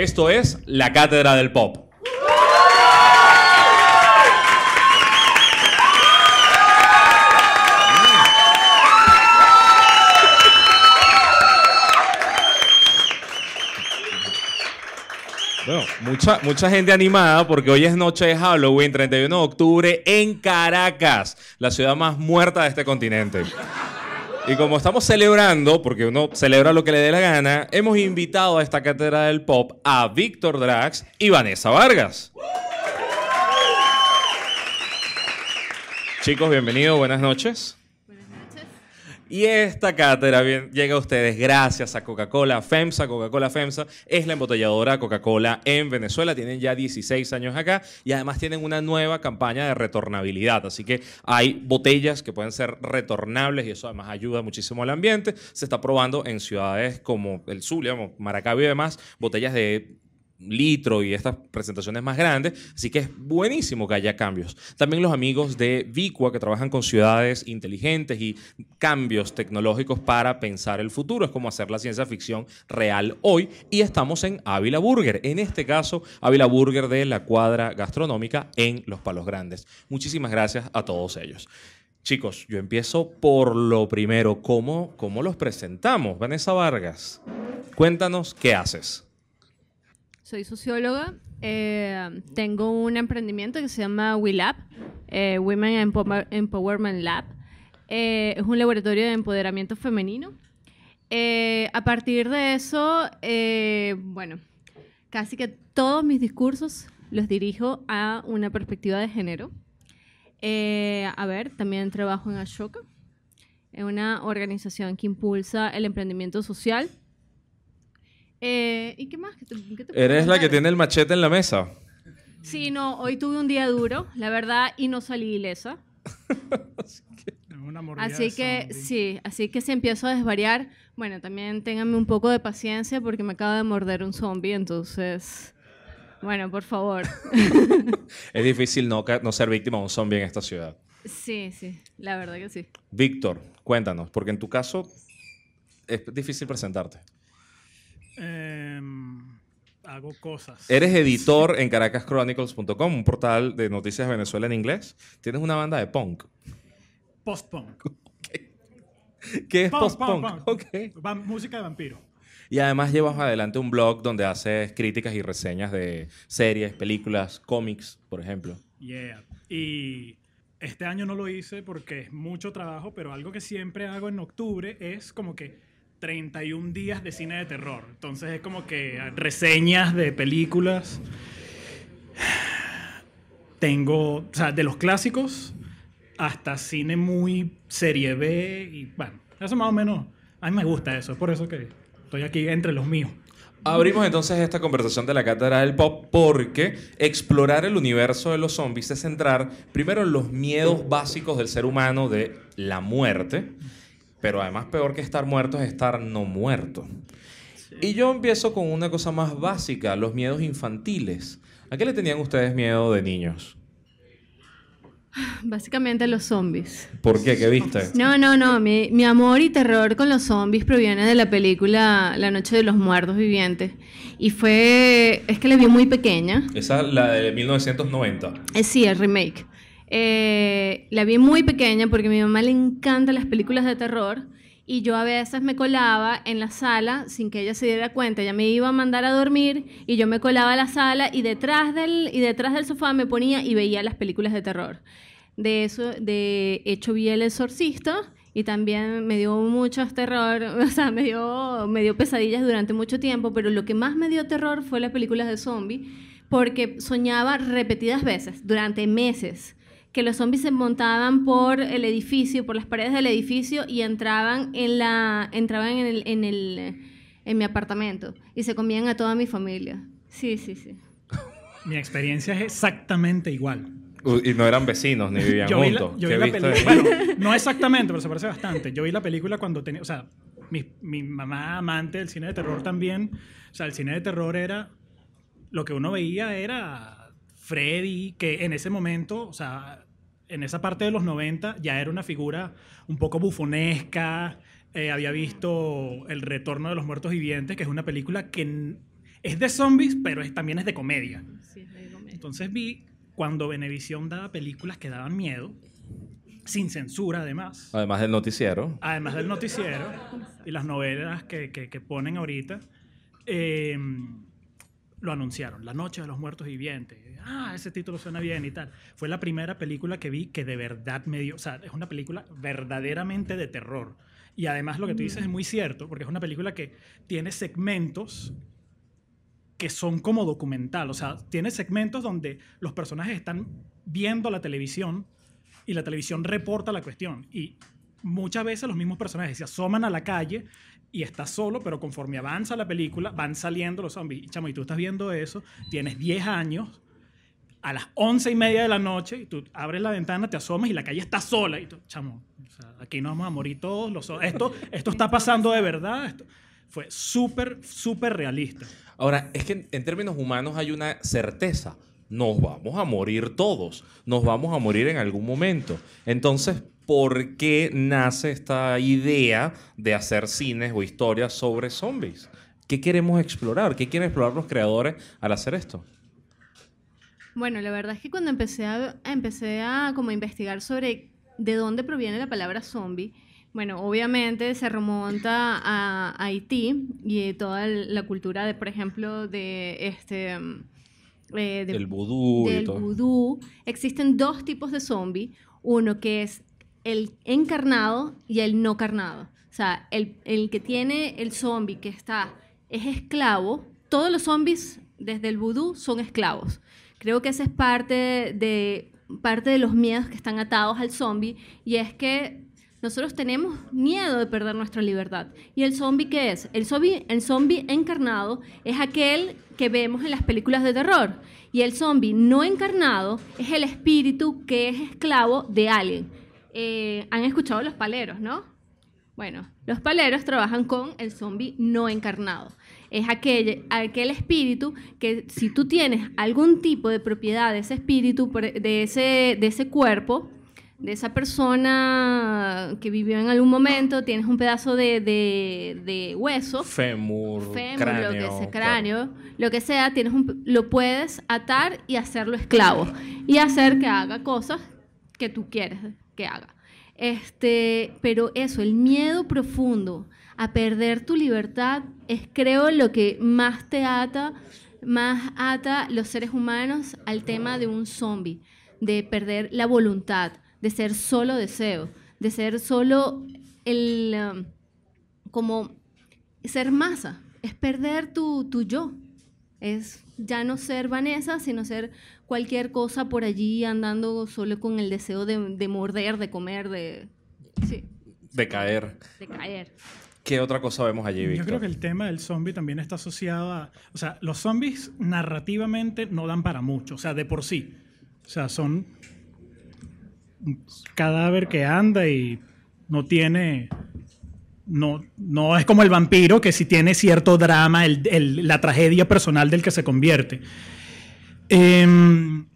Esto es la Cátedra del Pop. Bueno, mucha, mucha gente animada porque hoy es noche de Halloween, 31 de octubre, en Caracas, la ciudad más muerta de este continente. Y como estamos celebrando, porque uno celebra lo que le dé la gana, hemos invitado a esta cátedra del pop a Víctor Drax y Vanessa Vargas. Chicos, bienvenidos, buenas noches. Y esta cátedra bien- llega a ustedes gracias a Coca-Cola FEMSA. Coca-Cola FEMSA es la embotelladora Coca-Cola en Venezuela. Tienen ya 16 años acá y además tienen una nueva campaña de retornabilidad. Así que hay botellas que pueden ser retornables y eso además ayuda muchísimo al ambiente. Se está probando en ciudades como el Zulia, Maracaibo y demás, botellas de litro y estas presentaciones más grandes, así que es buenísimo que haya cambios. También los amigos de Vicua que trabajan con ciudades inteligentes y cambios tecnológicos para pensar el futuro, es como hacer la ciencia ficción real hoy y estamos en Ávila Burger, en este caso Ávila Burger de la cuadra gastronómica en Los Palos Grandes. Muchísimas gracias a todos ellos. Chicos, yo empiezo por lo primero, ¿cómo, cómo los presentamos? Vanessa Vargas, cuéntanos qué haces. Soy socióloga. eh, tengo un emprendimiento que se llama WeLab, eh, Women Empower- Empowerment Lab. Eh, es un laboratorio de empoderamiento femenino. Eh, a partir de eso, eh, bueno, casi que todos mis discursos los dirijo a una perspectiva de género. Eh, a ver, también trabajo en Ashoka, una organización que impulsa el emprendimiento social. Eh, ¿Y qué más? ¿Qué te- qué te puedo Eres la que tiene el machete en la mesa. Sí, no, hoy tuve un día duro, la verdad, y no salí ilesa. Una Así que sí, así que si empiezo a desvariar, bueno, también ténganme un poco de paciencia porque me acaba de morder un zombie, entonces, bueno, por favor. Es difícil no, no ser víctima de un zombie en esta ciudad. Sí, sí, la verdad que sí. Víctor, cuéntanos, porque en tu caso es difícil presentarte. Em, hago cosas. Eres editor en caracaschronicles.com, un portal de noticias de Venezuela en inglés. Tienes una banda de punk. Post-punk. ¿Qué es Punk, post-punk? punk, punk. Ok. Va- música de vampiro. Y además llevas adelante un blog donde haces críticas y reseñas de series, películas, cómics, por ejemplo. Yeah. Y este año no lo hice porque es mucho trabajo, pero algo que siempre hago en octubre es como que 31 días de cine de terror. Entonces es como que reseñas de películas. Tengo, o sea, de los clásicos hasta cine muy serie B y bueno, eso más o menos, a mí me gusta eso, es por eso que estoy aquí entre los míos. Abrimos entonces esta conversación de la cátedra del pop porque explorar el universo de los zombies es centrar primero en los miedos básicos del ser humano de la muerte, pero además peor que estar muerto es estar no muerto. Y yo empiezo con una cosa más básica, los miedos infantiles. ¿A qué le tenían ustedes miedo de niños? Básicamente los zombies. ¿Por qué? ¿Qué viste? No, no, no, mi, mi amor y terror con los zombies proviene de la película La Noche de los Muertos Vivientes. Y fue, es que la vi muy pequeña. Esa es la de 1990. Eh, sí, el remake. Eh, la vi muy pequeña porque a mi mamá le encantan las películas de terror y yo a veces me colaba en la sala sin que ella se diera cuenta. Ella me iba a mandar a dormir y yo me colaba a la sala y detrás del, y detrás del sofá me ponía y veía las películas de terror. De eso, de hecho vi El Exorcista y también me dio mucho terror, o sea, me dio, me dio pesadillas durante mucho tiempo, pero lo que más me dio terror fue las películas de zombie porque soñaba repetidas veces, durante meses, que los zombies se montaban por el edificio, por las paredes del edificio y entraban en la entraban en el, en el en mi apartamento y se comían a toda mi familia. Sí, sí, sí. Mi experiencia es exactamente igual. Y no eran vecinos ni vivían Yo vi la, juntos. yo ¿Qué vi la película. Bueno, no exactamente, pero se parece bastante. Yo vi la película cuando tenía. O sea, mi, mi mamá, amante del cine de terror también. O sea, el cine de terror era. Lo que uno veía era Freddy, que en ese momento, o sea, en esa parte de los 90 ya era una figura un poco bufonesca. Eh, había visto El Retorno de los Muertos Vivientes, que es una película que es de zombies, pero es, también es de comedia. Sí, es de comedia. Entonces vi cuando Venevisión daba películas que daban miedo, sin censura además, Además del noticiero. además del noticiero y las novelas que, que- que ponen ahorita, eh, lo anunciaron, La Noche de los Muertos Vivientes. Ah, ese título suena bien y tal. Fue la primera película que vi que de verdad me dio, o sea, es una película verdaderamente de terror. Y además lo que tú dices es muy cierto, porque es una película que tiene segmentos que son como documental, o sea, tiene segmentos donde los personajes están viendo la televisión y la televisión reporta la cuestión. Y muchas veces los mismos personajes se asoman a la calle y está solo, pero conforme avanza la película van saliendo los zombies. Y chamo, y tú estás viendo eso, tienes 10 años, a las 11 y media de la noche, y tú abres la ventana, te asomas y la calle está sola. Y tú, chamo, aquí nos vamos a morir todos. Los, esto, esto está pasando de verdad. Esto fue súper, súper realista. Ahora, es que en términos humanos hay una certeza. Nos vamos a morir todos. Nos vamos a morir en algún momento. Entonces, ¿por qué nace esta idea de hacer cines o historias sobre zombies? ¿Qué queremos explorar? ¿Qué quieren explorar los creadores al hacer esto? Bueno, la verdad es que cuando empecé a, empecé a como investigar sobre de dónde proviene la palabra zombie, bueno, obviamente se remonta a, Haití y toda la cultura de, por ejemplo, de este eh, de- El vudú y del todo. vudú. Existen dos tipos de zombie. Uno que es el encarnado y el no carnado. O sea, el, el que tiene el zombie que está, es esclavo. Todos los zombies desde el vudú son esclavos. Creo que esa es parte de, parte de los miedos que están atados al zombie y es que nosotros tenemos miedo de perder nuestra libertad. ¿Y el zombie qué es? El zombie, el zombie encarnado es aquel que vemos en las películas de terror. Y el zombie no encarnado es el espíritu que es esclavo de alguien. Eh, Han escuchado los paleros, ¿no? Bueno, los paleros trabajan con el zombie no encarnado. Es aquel, aquel espíritu que si tú tienes algún tipo de propiedad de ese espíritu, de ese, de ese cuerpo, de esa persona que vivió en algún momento, tienes un pedazo de, de- de hueso, Fémur, fémur, cráneo. lo que sea, claro. cráneo, lo que sea, tienes un- lo puedes atar y hacerlo esclavo y hacer que haga cosas que tú quieres haga. Este, pero eso, el miedo profundo a perder tu libertad es creo lo que más te ata, más ata los seres humanos al tema de un zombie, de perder la voluntad, de ser solo deseo, de ser solo el um, como ser masa, es perder tu, tu yo. Es ya no ser Vanessa, sino ser cualquier cosa por allí andando solo con el deseo de, de morder, de comer, de, sí, De caer. de caer. ¿Qué otra cosa vemos allí, Yo Víctor? creo que el tema del zombie también está asociado a... O sea, los zombies narrativamente no dan para mucho, o sea, de por sí. O sea, son un cadáver que anda y no tiene... No, no es como el vampiro que sí tiene cierto drama, el- el- la tragedia personal del que se convierte. Em,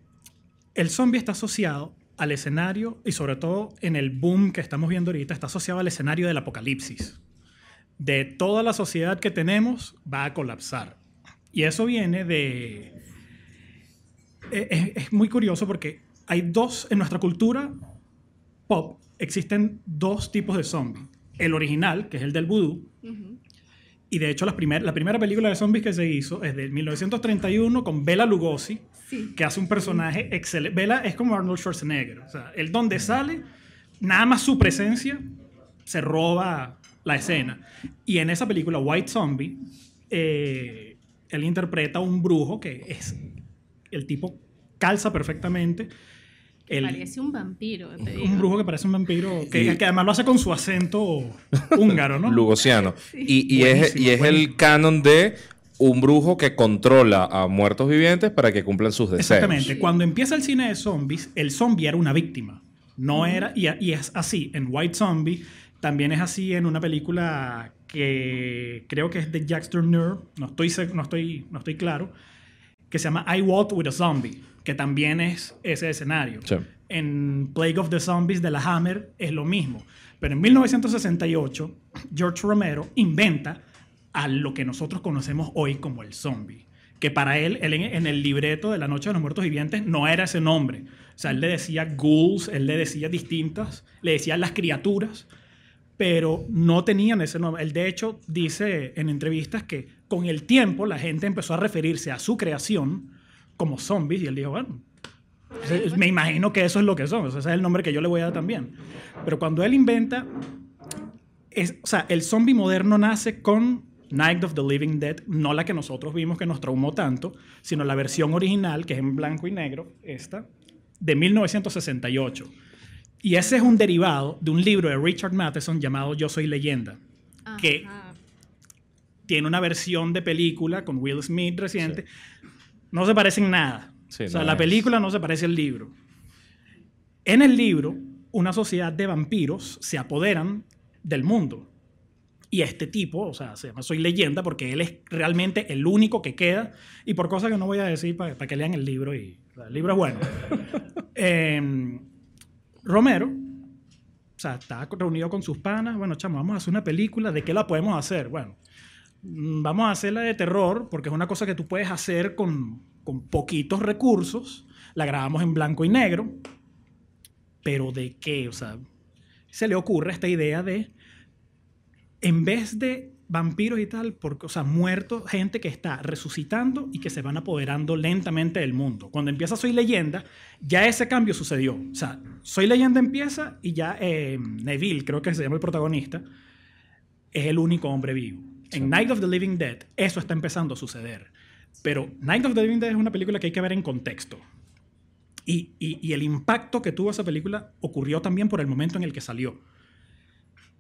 el zombie está asociado al escenario y sobre todo en el boom que estamos viendo ahorita, está asociado al escenario del apocalipsis de toda la sociedad que tenemos va a colapsar. Y eso viene de... e- Es, es muy curioso porque hay dos, en nuestra cultura pop, existen dos tipos de zombies. El original, que es el del vudú. Y de hecho la, primer- la primera película de zombies que se hizo es de 1931 con Bela Lugosi, Sí. que hace un personaje excelente. Bela es como Arnold Schwarzenegger. O sea, él donde sale, nada más su presencia se roba la escena. Y en esa película, White Zombie, eh, él interpreta a un brujo que es. El tipo calza perfectamente. El- Parece un vampiro, te digo. un brujo que parece un vampiro, que, Y- que además lo hace con su acento húngaro, ¿no? Lugosiano. Y, y es, Buenísimo, y es el canon de un brujo que controla a muertos vivientes para que cumplan sus deseos. Exactamente. Cuando empieza el cine de zombies, el zombie era una víctima. No era. Y, y es así en White Zombie. También es así en una película que creo que es de Jack Turner. No estoy, no estoy, no estoy claro. Que se llama I Walked with a Zombie. Que también es ese escenario. Sí. En Plague of the Zombies de la Hammer es lo mismo. Pero en 1968, George Romero inventa a lo que nosotros conocemos hoy como el zombie. Que para él, él en, en el libreto de La Noche de los Muertos Vivientes, no era ese nombre. O sea, él le decía ghouls, él le decía distintas, le decía las criaturas, pero no tenían ese nombre. Él, de hecho, dice en entrevistas que con el tiempo la gente empezó a referirse a su creación como zombies y él dijo, bueno, me imagino que eso es lo que son, ese es el nombre que yo le voy a dar también. Pero cuando él inventa, es, o sea, el zombie moderno nace con Night of the Living Dead, no la que nosotros vimos que nos traumó tanto, sino la versión original, que es en blanco y negro, esta, de 1968. Y ese es un derivado de un libro de Richard Matheson llamado Yo Soy Leyenda, que tiene una versión de película con Will Smith reciente. No se parecen nada. o sea, la película no se parece al libro. En el libro, una sociedad de vampiros se apoderan del mundo. Y este tipo, o sea, se llama Soy Leyenda porque él es realmente el único que queda. Y por cosas que no voy a decir para, que lean el libro. Y, el libro es bueno. Em, Romero, o sea, está reunido con sus panas. Bueno, chamo, vamos a hacer una película. ¿De qué la podemos hacer? Bueno, vamos a hacerla de terror porque es una cosa que tú puedes hacer con, con poquitos recursos. La grabamos en blanco y negro. Pero ¿de qué? O sea, se le ocurre esta idea de, en vez de vampiros y tal, porque, o sea, muertos, gente que está resucitando y que se van apoderando lentamente del mundo. Cuando empieza Soy Leyenda, ya ese cambio sucedió. O sea, Soy Leyenda empieza y ya eh, Neville, creo que se llama el protagonista, es el único hombre vivo. En Night of the Living Dead, eso está empezando a suceder. Pero Night of the Living Dead es una película que hay que ver en contexto. Y, el impacto que tuvo esa película ocurrió también por el momento en el que salió.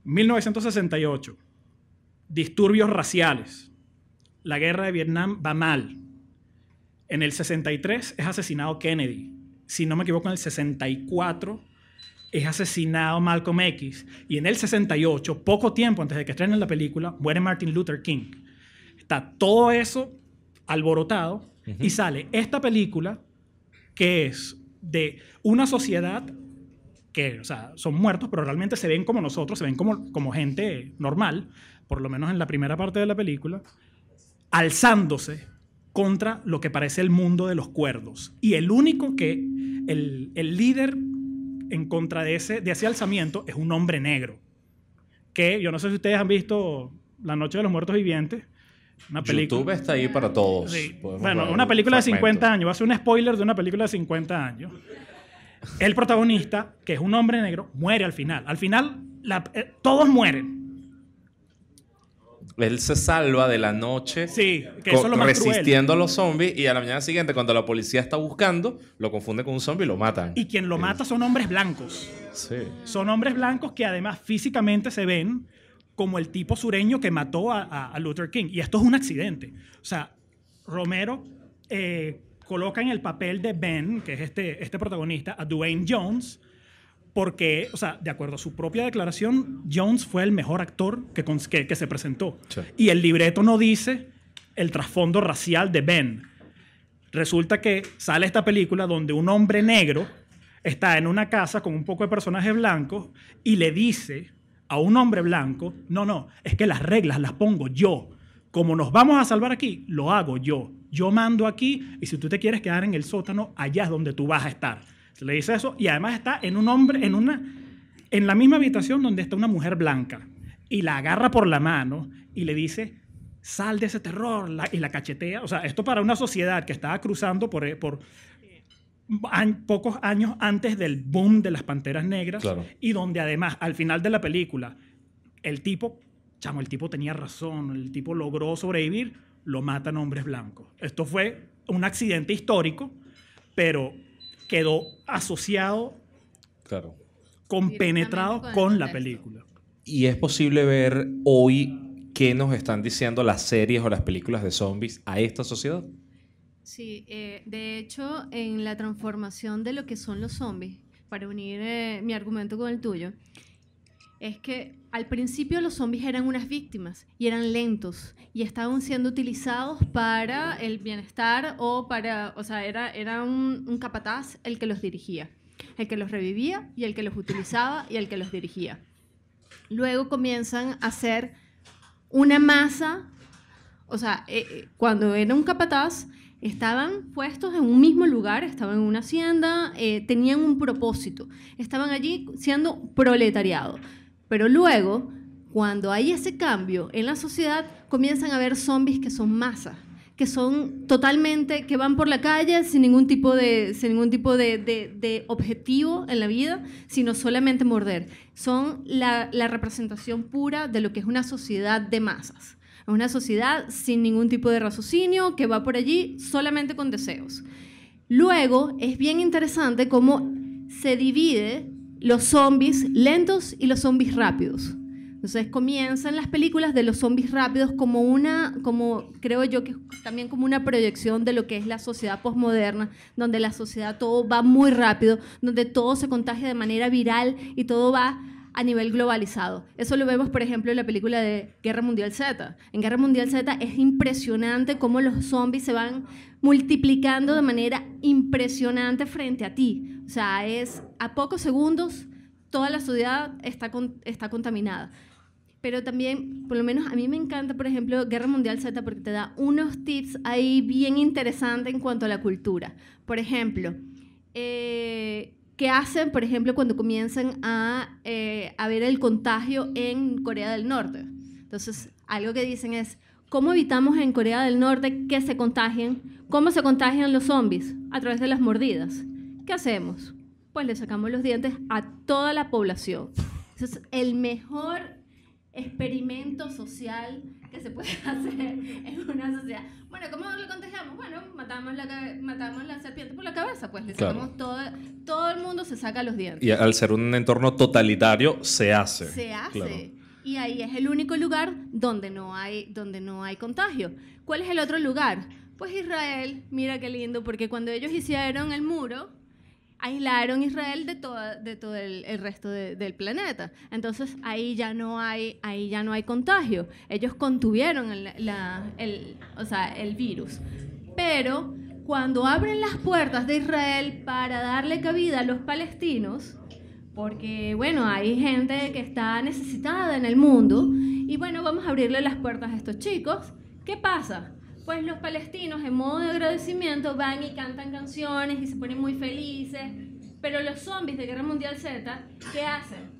1968 disturbios raciales. La guerra de Vietnam va mal. En el 63 es asesinado Kennedy. Si no me equivoco, en el 64 es asesinado Malcolm X. Y en el 68, poco tiempo antes de que estrenen la película, muere Martin Luther King. Está todo eso alborotado y sale esta película que es de una sociedad que, o sea, son muertos, pero realmente se ven como nosotros, se ven como, como gente normal, por lo menos en la primera parte de la película, alzándose contra lo que parece el mundo de los cuerdos. Y el único que, el, el líder en contra de ese, de ese alzamiento es un hombre negro. Que yo no sé si ustedes han visto La Noche de los Muertos Vivientes. Una película. YouTube está ahí para todos. Bueno, una película de 50 años. Va a ser un spoiler de una película de 50 años. El protagonista, que es un hombre negro, muere al final. Al final, eh, todos mueren él se salva de la noche sí, resistiendo a los zombies y a la mañana siguiente cuando la policía está buscando lo confunde con un zombie y lo matan. Y quien lo mata son hombres blancos. Sí. Son hombres blancos que además físicamente se ven como el tipo sureño que mató a, Luther King. Y esto es un accidente. O sea, Romero eh, coloca en el papel de Ben, que es este, este protagonista, a Dwayne Jones, porque, o sea, de acuerdo a su propia declaración, Jones fue el mejor actor que, que, se presentó. Y el libreto no dice el trasfondo racial de Ben. Resulta que sale esta película donde un hombre negro está en una casa con un poco de personajes blancos y le dice a un hombre blanco, no, no, es que las reglas las pongo yo. Como nos vamos a salvar aquí, lo hago yo. Yo mando aquí y si tú te quieres quedar en el sótano, allá es donde tú vas a estar. Se le dice eso y además está en un hombre, en una, en la misma habitación donde está una mujer blanca y la agarra por la mano y le dice, sal de ese terror y la cachetea. O sea, esto para una sociedad que estaba cruzando por, eh, por pocos años antes del boom de las Panteras Negras y donde además al final de la película el tipo, chamo, el tipo tenía razón, el tipo logró sobrevivir, lo matan hombres blancos. Esto fue un accidente histórico, pero quedó asociado, claro. compenetrado con la película. Y es posible ver hoy qué nos están diciendo las series o las películas de zombies a esta sociedad. Sí, eh, de hecho, en la transformación de lo que son los zombies, para unir eh, mi argumento con el tuyo, es que al principio los zombies eran unas víctimas y eran lentos y estaban siendo utilizados para el bienestar o para, o sea, era, era un, capataz el que los dirigía, el que los revivía y el que los utilizaba y el que los dirigía. Luego comienzan a ser una masa o sea, eh, eh, cuando era un capataz, estaban puestos en un mismo lugar, estaban en una hacienda, eh, tenían un propósito, estaban allí siendo proletariado. Pero luego, cuando hay ese cambio en la sociedad, comienzan a haber zombies que son masas que son totalmente, que van por la calle sin ningún tipo de, sin ningún tipo de, de, objetivo en la vida, sino solamente morder. Son la, la, representación pura de lo que es una sociedad de masas. Una sociedad sin ningún tipo de raciocinio, que va por allí solamente con deseos. Luego, es bien interesante cómo se divide los zombies lentos y los zombies rápidos. Entonces comienzan las películas de los zombies rápidos como una, como creo yo que también como una proyección de lo que es la sociedad postmoderna, donde la sociedad todo va muy rápido, donde todo se contagia de manera viral y todo va a nivel globalizado. Eso lo vemos, por ejemplo, en la película de Guerra Mundial Z. En Guerra Mundial Z es impresionante cómo los zombies se van multiplicando de manera impresionante frente a ti. O sea, es a pocos segundos toda la sociedad está, está contaminada pero también, por lo menos a mí me encanta, por ejemplo, Guerra Mundial Z porque te da unos tips ahí bien interesantes en cuanto a la cultura. Por ejemplo, eh, ¿qué hacen, por ejemplo, cuando comienzan a, eh, a ver el contagio en Corea del Norte? Entonces, algo que dicen es, ¿cómo evitamos en Corea del Norte que se contagien? ¿Cómo se contagian los zombies? A través de las mordidas. ¿Qué hacemos? Pues le sacamos los dientes a toda la población. Es el mejor experimento social que se puede hacer en una sociedad. Bueno, ¿cómo lo contagiamos? Bueno, matamos la, matamos la serpiente por la cabeza, pues le sacamos todo, todo el mundo se saca los dientes. Y al ser un entorno totalitario, se hace. Se hace. Y ahí es el único lugar donde no, hay, donde no hay contagio. ¿Cuál es el otro lugar? Pues Israel, mira qué lindo, porque cuando ellos hicieron el muro, aislaron Israel de, toda, de todo el, resto del planeta. Entonces ahí ya no hay, ahí ya no hay contagio. Ellos contuvieron el, el, o sea, el virus. Pero cuando abren las puertas de Israel para darle cabida a los palestinos, porque bueno, hay gente que está necesitada en el mundo, y bueno, vamos a abrirle las puertas a estos chicos, ¿qué pasa? Pues los palestinos en modo de agradecimiento van y cantan canciones y se ponen muy felices. Pero los zombies de Guerra Mundial Z, ¿qué hacen?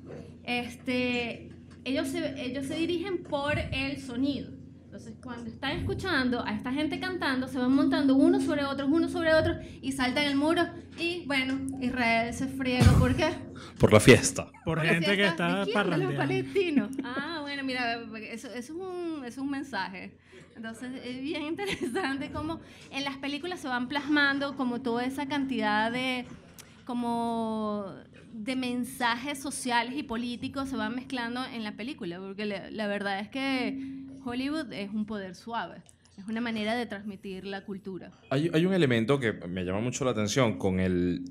Este, ellos, se, ellos se dirigen por el sonido. Entonces, cuando están escuchando a esta gente cantando, se van montando unos sobre otros, unos sobre otros, y saltan el muro. Y bueno, Israel se friega. ¿Por qué? Por la fiesta. Por, gente que está ¿De los palestinos. Ah, bueno, mira, eso, eso, es un, eso es un mensaje. Entonces es bien interesante cómo en las películas se van plasmando como toda esa cantidad de como de mensajes sociales y políticos se van mezclando en la película, porque la, verdad es que Hollywood es un poder suave. Es una manera de transmitir la cultura. Hay, un elemento que me llama mucho la atención con el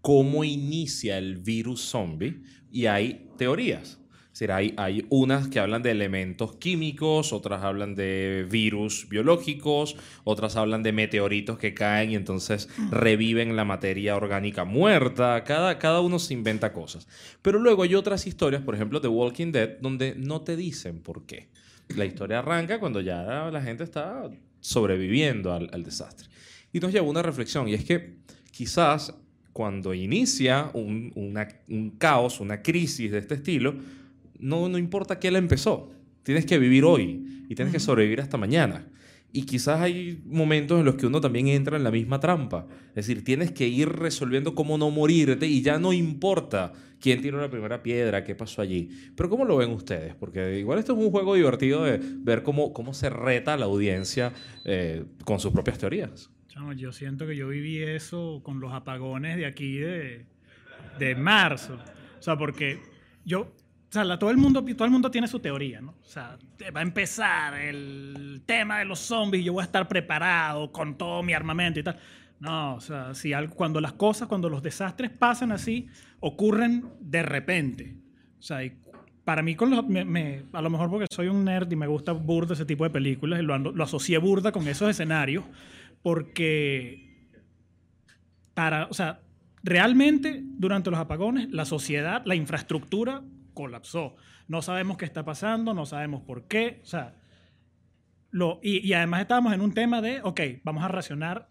cómo inicia el virus zombie y hay teorías decir, hay, hay unas que hablan de elementos químicos, otras hablan de virus biológicos, otras hablan de meteoritos que caen y entonces reviven la materia orgánica muerta. Cada, cada uno se inventa cosas. Pero luego hay otras historias, por ejemplo, de Walking Dead, donde no te dicen por qué. La historia arranca cuando ya la gente está sobreviviendo al, al desastre. Y nos lleva a una reflexión, y es que quizás cuando inicia un, un caos, una crisis de este estilo, no, no importa qué la empezó. Tienes que vivir hoy y tienes que sobrevivir hasta mañana. Y quizás hay momentos en los que uno también entra en la misma trampa. Es decir, tienes que ir resolviendo cómo no morirte y ya no importa quién tiró la primera piedra, qué pasó allí. Pero ¿cómo lo ven ustedes? Porque igual esto es un juego divertido de ver cómo, cómo se reta la audiencia eh, con sus propias teorías. yo siento que yo viví eso con los apagones de aquí de, de marzo. O sea, porque yo o sea, todo, el mundo, todo el mundo tiene su teoría, ¿no? O sea, va a empezar el tema de los zombies y yo voy a estar preparado con todo mi armamento y tal. No, o sea, si algo, cuando las cosas, cuando los desastres pasan así, ocurren de repente. O sea, para mí, con los, me, a lo mejor porque soy un nerd y me gusta burda ese tipo de películas, lo, lo asocié burda con esos escenarios, porque para, o sea, realmente durante los apagones, la sociedad, la infraestructura colapsó. No sabemos qué está pasando, no sabemos por qué. O sea, lo, y, y además estábamos en un tema de, ok, vamos a racionar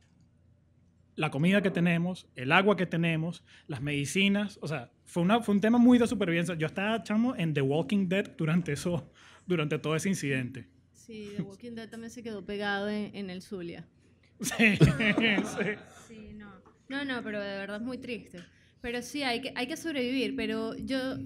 la comida que tenemos, el agua que tenemos, las medicinas. O sea, fue, una, fue un tema muy de supervivencia. Yo estaba, chamo, en The Walking Dead durante, eso, durante todo ese incidente. Sí, The Walking Dead también se quedó pegado en, en el Zulia. Sí, sí. Sí, no. No, no, pero de verdad es muy triste. Pero sí, hay que, hay que sobrevivir. Pero yo,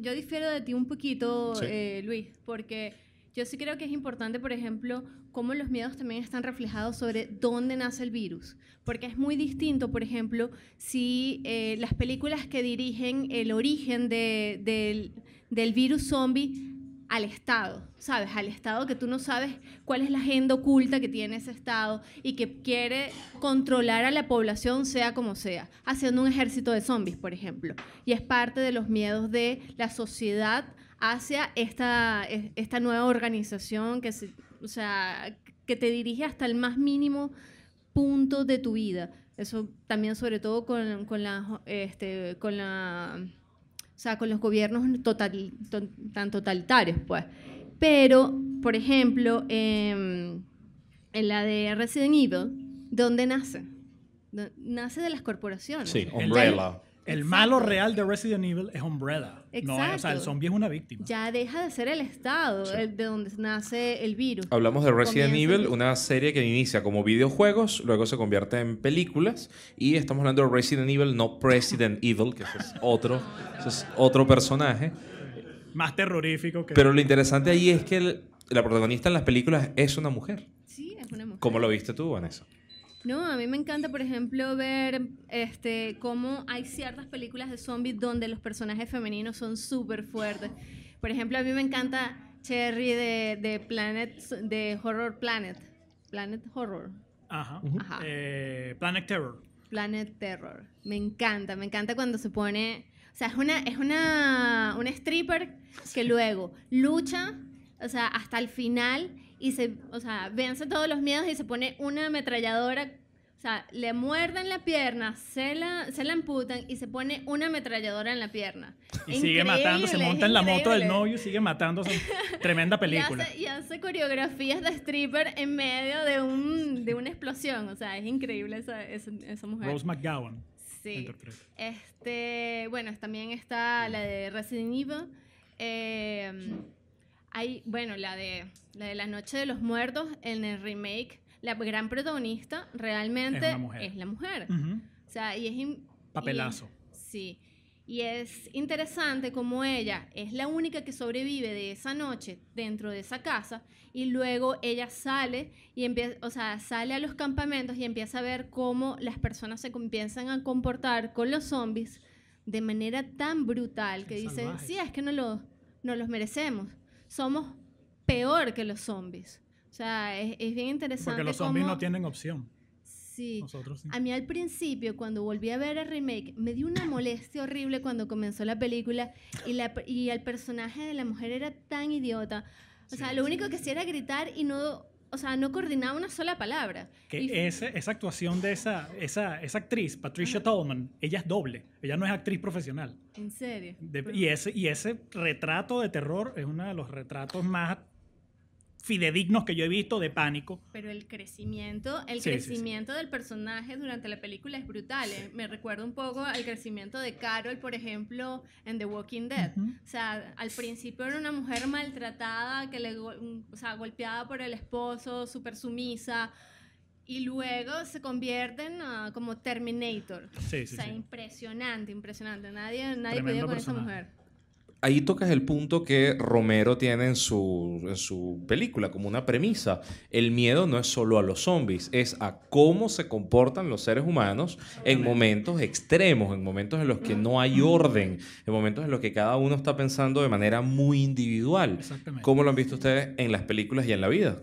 yo difiero de ti un poquito, Sí. eh, Luis, porque yo sí creo que es importante, por ejemplo, cómo los miedos también están reflejados sobre dónde nace el virus. Porque es muy distinto, por ejemplo, si eh, las películas que dirigen el origen de- del, del virus zombie al Estado, ¿sabes? Al Estado que tú no sabes cuál es la agenda oculta que tiene ese Estado y que quiere controlar a la población sea como sea, haciendo un ejército de zombies, por ejemplo. Y es parte de los miedos de la sociedad hacia esta, e- esta nueva organización que, se- o sea, que te dirige hasta el más mínimo punto de tu vida. Eso también sobre todo con, con la, este, con la o sea, con los gobiernos total- to- tan totalitarios, pues. Pero, por ejemplo, em, en la de Resident Evil, ¿de dónde nace? Nace de las corporaciones. Sí, El- Umbrella. El Exacto. malo real de Resident Evil es Umbrella. No, o sea, el Exacto. zombie es una víctima. Ya deja de ser el Estado Sí. el de donde nace el virus. Hablamos de Resident Comienza- Evil, una serie que inicia como videojuegos, luego se convierte en películas y estamos hablando de Resident Evil, no President Evil, que ese es otro, ese es otro personaje. Más terrorífico que... Pero lo interesante ahí es que el- la protagonista en las películas es una mujer. Sí, es una mujer. ¿Cómo lo viste tú, Vanessa? No, a mí me encanta, por ejemplo, ver este, cómo hay ciertas películas de zombies donde los personajes femeninos son súper fuertes. Por ejemplo, a mí me encanta Cherry de, de Planet, de Horror Planet. Planet Horror. Ajá. Ajá. Eh, Planet Terror. Planet Terror. Me encanta, me encanta cuando se pone... O sea, es una, es una, una stripper que luego lucha, o sea, hasta el final y se, o sea, vence todos los miedos y se pone una ametralladora, o sea, le muerden la pierna, se la, se la amputan y se pone una ametralladora en la pierna. Y sigue matando, se Increíble, monta en la moto del increíble. novio y sigue matando. Tremenda Y película. hace, y hace coreografías de stripper en medio de, un, de una explosión. O sea, es increíble esa, esa, esa mujer. Rose McGowan. Sí. Este, bueno, también está la de Resident Evil. Eh, hay, bueno, la de, la de La Noche de los Muertos en el remake. La gran protagonista realmente Es una mujer. es la mujer. O sea, y es... Papelazo. y- sí. Y es interesante como ella es la única que sobrevive de esa noche dentro de esa casa y luego ella sale y empieza, o sea, sale a los campamentos y empieza a ver cómo las personas se empiezan a comportar con los zombies de manera tan brutal que Sí, dice, salvajes. sí, es que no, lo, no los merecemos. Somos peor que los zombies. O sea, es, es bien interesante. Porque los zombies cómo- no tienen opción. Sí. Nosotros sí. A mí al principio, cuando volví a ver el remake, me dio una molestia horrible cuando comenzó la película y, la, y el personaje de la mujer era tan idiota. O sea, lo único que hacía era gritar y no, o sea, no coordinaba una sola palabra. Que Y- ese- esa actuación de esa, esa, esa actriz, Patricia Tallman, ella es doble. Ella no es actriz profesional. En serio. De- y, ese, y ese retrato de terror es uno de los retratos más fidedignos que yo he visto de pánico. Pero el crecimiento, el Sí, sí, sí. crecimiento del personaje durante la película es brutal. ¿eh? Me recuerda un poco al crecimiento de Carol, por ejemplo, en The Walking Dead. Ujú. O sea, al principio era una mujer maltratada, que le, mm, o sea, golpeada por el esposo, súper sumisa, y luego se convierte en ah, como Terminator. Sí, sí, o sea, sí. impresionante, impresionante. Nadie, nadie podía con esa personaje. mujer. Ahí tocas el punto que Romero tiene en su, en su película como una premisa. El miedo no es solo a los zombies, es a cómo se comportan los seres humanos en momentos extremos, en momentos en los que no hay orden, en momentos en los que cada uno está pensando de manera muy individual. Exactamente. ¿Cómo lo han visto ustedes en las películas y en la vida?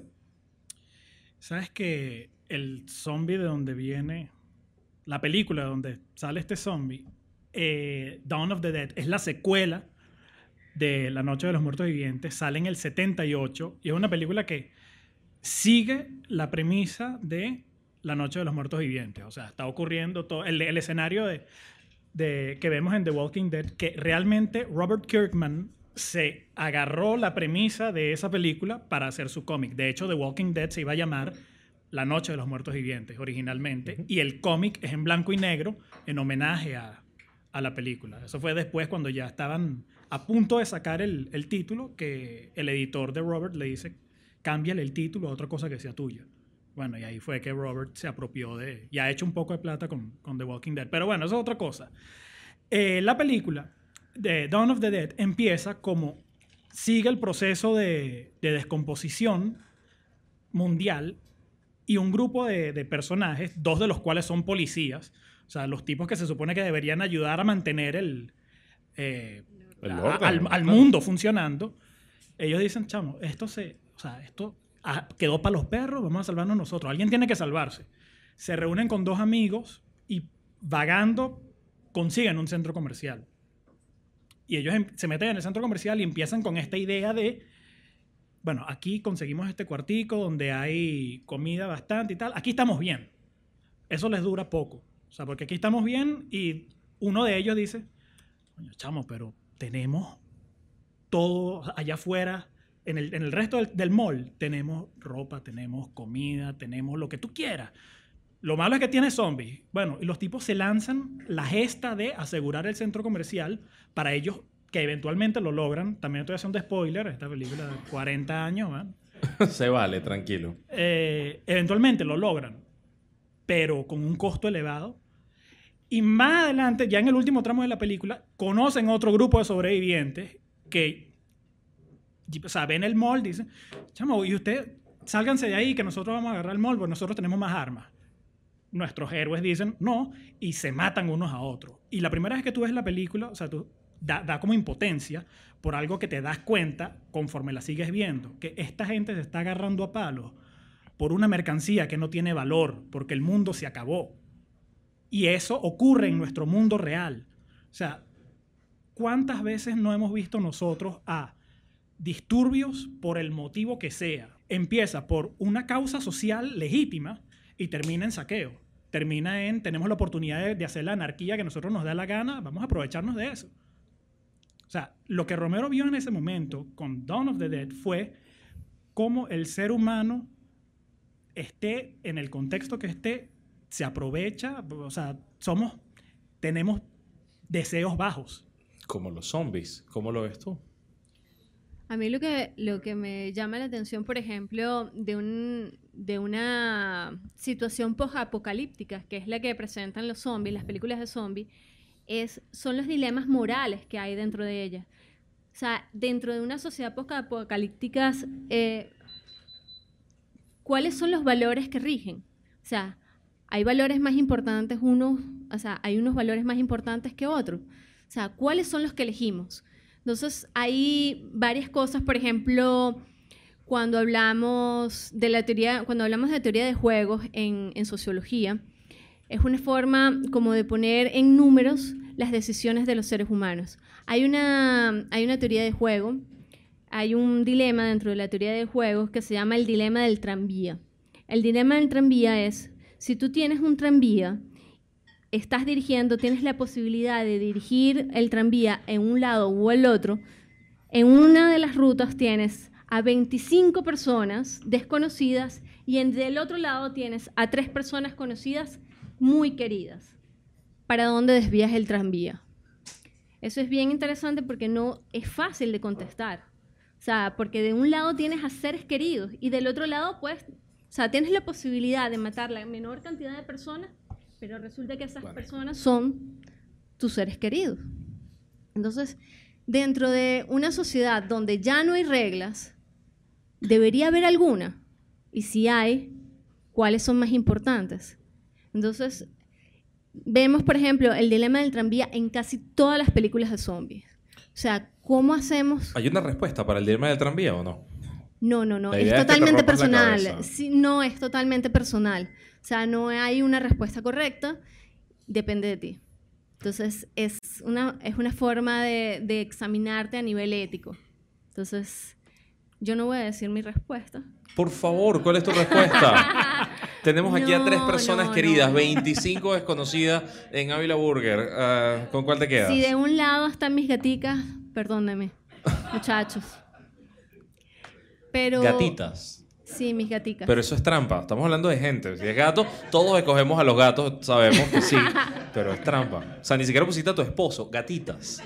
¿Sabes que el zombie de donde viene, la película de donde sale este zombie, eh, Dawn of the Dead, es la secuela de La Noche de los Muertos Vivientes, sale en el 78 y es una película que sigue la premisa de La Noche de los Muertos Vivientes. O sea, está ocurriendo todo, el, el escenario de, de- que vemos en The Walking Dead, que realmente Robert Kirkman se agarró la premisa de esa película para hacer su cómic. De hecho, The Walking Dead se iba a llamar La Noche de los Muertos Vivientes originalmente. Y el cómic es en blanco y negro en homenaje a, a, la película. Eso fue después cuando ya estaban a punto de sacar el, el título que el editor de Robert le dice, cámbiale el título a otra cosa que sea tuya. Bueno, y ahí fue que Robert se apropió de... Y ha hecho un poco de plata con, con The Walking Dead. Pero bueno, eso es otra cosa. Eh, la película de Dawn of the Dead empieza como sigue el proceso de, de descomposición mundial y un grupo de, de, personajes, dos de los cuales son policías, o sea, los tipos que se supone que deberían ayudar a mantener el, eh, al, al, mundo funcionando, ellos dicen, chamo, esto se, o sea, esto Ah, quedó para los perros, vamos a salvarnos nosotros. Alguien tiene que salvarse. Se reúnen con dos amigos y vagando consiguen un centro comercial. Y ellos em, se meten en el centro comercial y empiezan con esta idea de, bueno, aquí conseguimos este cuartico donde hay comida bastante y tal. Aquí estamos bien. Eso les dura poco. O sea, porque aquí estamos bien y uno de ellos dice, coño, chamo, pero tenemos todo allá afuera en el, en el resto del, del, mall tenemos ropa, tenemos comida, tenemos lo que tú quieras. Lo malo es que tiene zombies. Bueno, y los tipos se lanzan la gesta de asegurar el centro comercial para ellos que eventualmente lo logran. También estoy haciendo spoiler, esta película de 40 años. se vale, tranquilo. Eh, eventualmente lo logran, pero con un costo elevado. Y más adelante, ya en el último tramo de la película, conocen otro grupo de sobrevivientes que o ven el mall, dicen, chamo, y usted, sálganse de ahí que nosotros vamos a agarrar el mall, porque nosotros tenemos más armas. Nuestros héroes dicen no y se matan unos a otros. Y la primera vez que tú ves la película, o sea, tú da, da como impotencia por algo que te das cuenta conforme la sigues viendo, que esta gente se está agarrando a palos por una mercancía que no tiene valor, porque el mundo se acabó. Y eso ocurre en nuestro mundo real. O sea, ¿cuántas veces no hemos visto nosotros a disturbios por el motivo que sea. Empieza por una causa social legítima y termina en saqueo. Termina en, tenemos la oportunidad de, hacer la anarquía que nosotros nos da la gana, vamos a aprovecharnos de eso. O sea, lo que Romero vio en ese momento con Dawn of the Dead fue cómo el ser humano esté en el contexto que esté, se aprovecha, o sea, somos, tenemos deseos bajos. Como los zombies, ¿cómo lo ves tú? A mí lo que, lo que me llama la atención, por ejemplo, de, un, de una situación post-apocalíptica, que es la que presentan los zombies, las películas de zombies, es, son los dilemas morales que hay dentro de ellas. O sea, dentro de una sociedad post-apocalíptica, eh, ¿cuáles son los valores que rigen? O sea, hay valores más importantes unos, o sea, hay unos valores más importantes que otros. O sea, ¿cuáles son los que elegimos? Entonces, hay varias cosas, por ejemplo, cuando hablamos de la teoría, cuando hablamos de teoría de juegos en, en sociología, es una forma como de poner en números las decisiones de los seres humanos. Hay una, hay una teoría de juego, hay un dilema dentro de la teoría de juegos que se llama el dilema del tranvía. El dilema del tranvía es, si tú tienes un tranvía estás dirigiendo, tienes la posibilidad de dirigir el tranvía en un lado o el otro, en una de las rutas tienes a 25 personas desconocidas y en del otro lado tienes a tres personas conocidas muy queridas. ¿Para dónde desvías el tranvía? Eso es bien interesante porque no es fácil de contestar. O sea, porque de un lado tienes a seres queridos y del otro lado, pues, o sea, tienes la posibilidad de matar la menor cantidad de personas pero resulta que esas personas son tus seres queridos. Entonces, dentro de una sociedad donde ya no hay reglas, debería haber alguna. Y si hay, ¿cuáles son más importantes? Entonces, vemos, por ejemplo, el dilema del tranvía en casi todas las películas de zombies. O sea, ¿cómo hacemos? ¿Hay una respuesta para el dilema del tranvía o no? No, no, no. Es totalmente personal. Sí, no, es totalmente personal. O sea, no hay una respuesta correcta, depende de ti. Entonces, es una, es una forma de, de examinarte a nivel ético. Entonces, yo no voy a decir mi respuesta. Por favor, ¿cuál es tu respuesta? Tenemos aquí a tres personas no, queridas, no. 25 desconocidas en Ávila Burger. Uh, ¿Con cuál te quedas? Si de un lado están mis gaticas, perdóname. muchachos. Pero... Gatitas. Sí, mis gatitas. Pero eso es trampa. Estamos hablando de gente. Si es gato, todos escogemos a los gatos, sabemos que sí. pero es trampa. O sea, ni siquiera pusiste a tu esposo. Gatitas.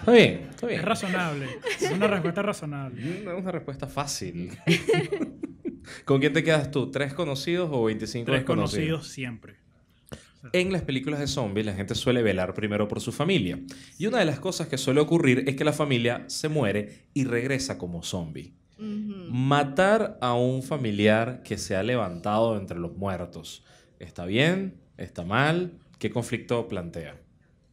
Está bien, está bien. Es razonable. Es una respuesta razonable. Es una respuesta fácil. ¿Con quién te quedas tú? ¿Tres conocidos o 25 Tres desconocidos? conocidos siempre. En las películas de zombies la gente suele velar primero por su familia. Y una de las cosas que suele ocurrir es que la familia se muere y regresa como zombie. Matar a un familiar que se ha levantado entre los muertos. ¿Está bien? ¿Está mal? ¿Qué conflicto plantea?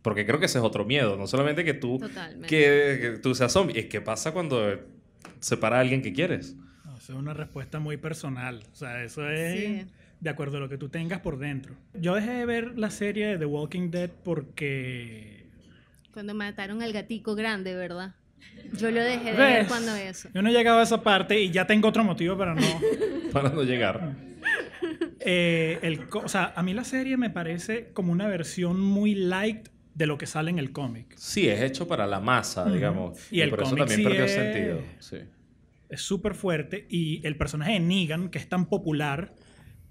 Porque creo que ese es otro miedo. No solamente que tú, que, que tú seas zombie. Es que pasa cuando se para a alguien que quieres. No, eso es una respuesta muy personal. O sea, eso es Sí. de acuerdo a lo que tú tengas por dentro. Yo dejé de ver la serie de The Walking Dead porque... Cuando mataron al gatico grande, ¿verdad? Yo lo dejé de ver cuando eso. Yo no he llegado a esa parte y ya tengo otro motivo para no... Para no llegar. Eh, el, o sea, a mí la serie me parece como una versión muy light de lo que sale en el cómic. Sí, es hecho para la masa, digamos. Y el por eso cómic también sí perdió es- sentido. Sí. Es súper fuerte y el personaje de Negan, que es tan popular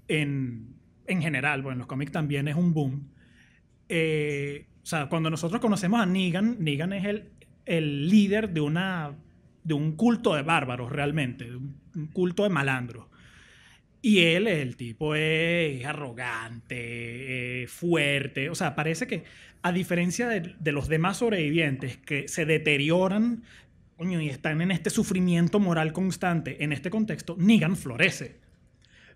en, en general, bueno, en los cómics también es un boom. Eh, o sea, cuando nosotros conocemos a Negan, Negan es el, el líder de, una, de un culto de bárbaros realmente, un, culto de malandros. Y él, el tipo es arrogante, fuerte. O sea, parece que, a diferencia de, los demás sobrevivientes que se deterioran y están en este sufrimiento moral constante, en este contexto, Negan florece.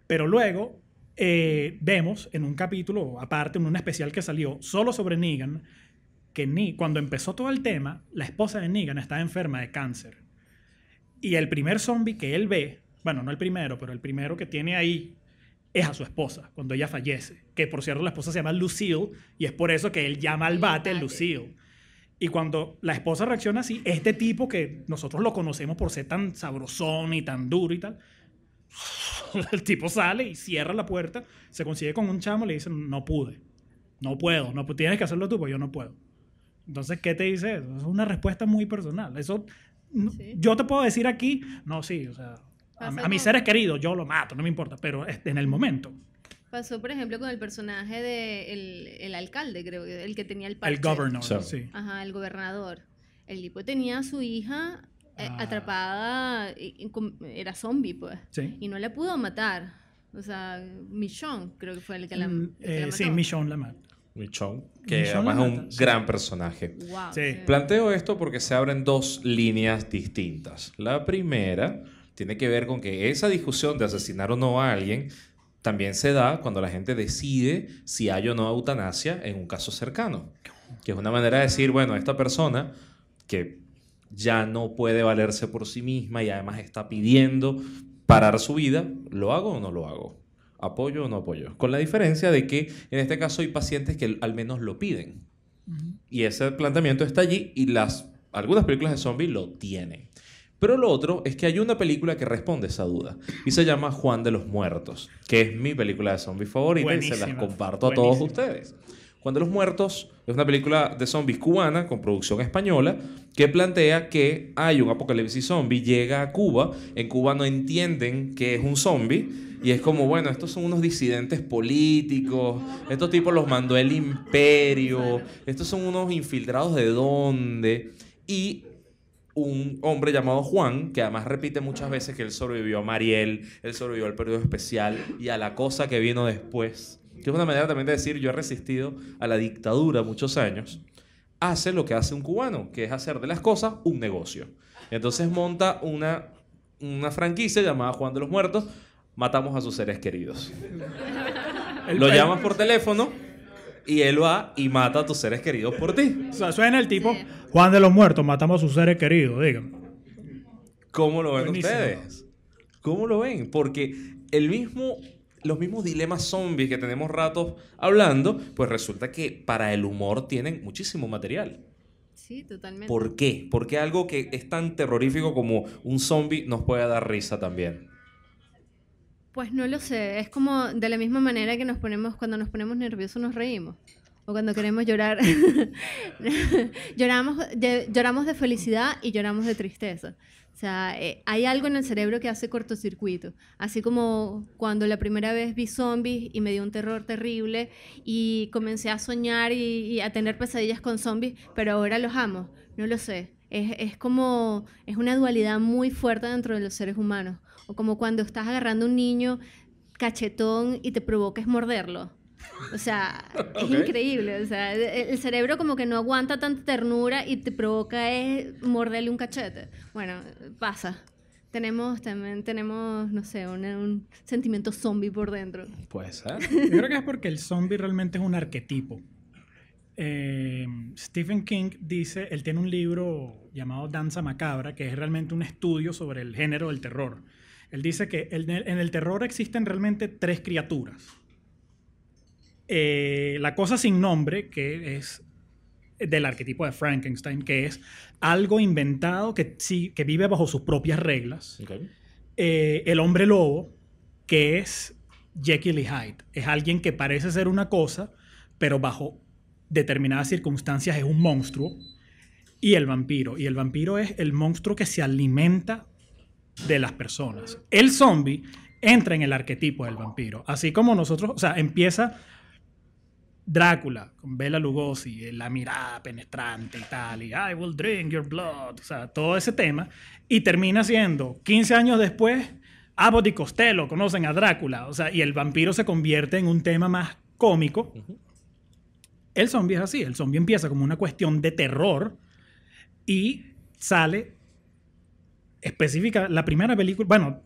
Pero luego eh, vemos en un capítulo aparte, en un especial que salió solo sobre Negan, que ni, cuando empezó todo el tema, la esposa de Negan estaba enferma de cáncer. Y el primer zombie que él ve, bueno, no el primero, pero el primero que tiene ahí es a su esposa cuando ella fallece. Que por cierto, la esposa se llama Lucille y es por eso que él llama al bate. Lucille. Y cuando la esposa reacciona así, este tipo que nosotros lo conocemos por ser tan sabrosón y tan duro y tal, el tipo sale y cierra la puerta, se consigue con un chamo y le dice, no pude, no puedo, no tienes que hacerlo tú, pues yo no puedo. Entonces, ¿qué te dice eso? Es una respuesta muy personal. Eso, Sí. yo te puedo decir aquí, no, sí, o sea, a, a mis seres queridos yo lo mato, no me importa, pero en el momento, Pasó, por ejemplo, con el personaje de el, alcalde, creo que el que tenía el parche. el governor, Sí. sí. Ajá, el gobernador. El tipo tenía a su hija eh, Ah. atrapada, y- y com- era zombie, pues. Sí. Y no la pudo matar. O sea, Michonne creo que fue el que la, Mm, el que la eh, sí, mató. Michonne la mata. Michonne, que Michonne además es un gran personaje. Wow, Sí. sí. Planteo esto porque se abren dos líneas distintas. La primera tiene que ver con que esa discusión de asesinar o no a alguien también se da cuando la gente decide si hay o no eutanasia en un caso cercano. Que es una manera de decir, bueno, esta persona que ya no puede valerse por sí misma y además está pidiendo parar su vida, ¿lo hago o no lo hago? ¿Apoyo o no apoyo? Con la diferencia de que en este caso hay pacientes que al menos lo piden. Y ese planteamiento está allí y las, algunas películas de zombies lo tienen. Pero lo otro es que hay una película que responde a esa duda y se llama Juan de los Muertos, que es mi película de zombies favorita y se las Buenísima, comparto a todos ustedes. Juan de los Muertos es una película de zombies cubana con producción española que plantea que hay un apocalipsis zombie, llega a Cuba, en Cuba no entienden que es un zombie y es como, bueno, estos son unos disidentes políticos, estos tipos los mandó el imperio, estos son unos infiltrados de dónde y un hombre llamado Juan, que además repite muchas veces que él sobrevivió a Mariel, él sobrevivió al periodo especial y a la cosa que vino después, que es una manera también de decir yo he resistido a la dictadura muchos años, hace lo que hace un cubano, que es hacer de las cosas un negocio. Entonces monta una, una franquicia llamada Juan de los Muertos, matamos a sus seres queridos. Lo llamas por teléfono y él va y mata a tus seres queridos por ti. O sea, suena el tipo, Sí. Juan de los Muertos, matamos a sus seres queridos, dígame. ¿Cómo lo ven Buenísimo. ustedes? ¿Cómo lo ven? Porque el mismo, los mismos dilemas zombies que tenemos ratos hablando, pues resulta que para el humor tienen muchísimo material. Sí, totalmente. ¿Por qué? Porque algo que es tan terrorífico como un zombie nos puede dar risa también. Pues no lo sé, es como de la misma manera que nos ponemos cuando nos ponemos nerviosos nos reímos. o cuando queremos llorar, lloramos, de, lloramos de felicidad y lloramos de tristeza. O sea, eh, hay algo en el cerebro que hace cortocircuito. Así como cuando la primera vez vi zombies y me dio un terror terrible y comencé a soñar y, a tener pesadillas con zombies, pero ahora los amo. No lo sé. Es, es, como, es una dualidad muy fuerte dentro de los seres humanos. O como cuando estás agarrando a un niño cachetón y te provocas morderlo. O sea, es increíble. O sea, el cerebro como que no aguanta tanta ternura y te provoca es morderle un cachete. Bueno, pasa. Tenemos también, tenemos, no sé, un, sentimiento zombie por dentro. Puede ser. Yo creo que es porque el zombie realmente es un arquetipo. Eh, Stephen King dice, él tiene un libro llamado Danza Macabra, que es realmente un estudio sobre el género del terror. Él dice que en el terror existen realmente tres criaturas eh, la cosa sin nombre, que es del arquetipo de Frankenstein, que es algo inventado que, sí, que vive bajo sus propias reglas. Eh, el hombre lobo, que es Jekyll y Hyde. Es alguien que parece ser una cosa, pero bajo determinadas circunstancias es un monstruo. Y el vampiro. Y el vampiro es el monstruo que se alimenta de las personas. El zombie entra en el arquetipo del vampiro. Así como nosotros, o sea, empieza Drácula, con Bela Lugosi, la mirada penetrante y tal, y I will drink your blood, o sea, todo ese tema, y termina siendo, 15 años después, Abbott y Costello conocen a Drácula, o sea, y el vampiro se convierte en un tema más cómico. El zombie es así, el zombie empieza como una cuestión de terror y sale específica, la primera película, bueno,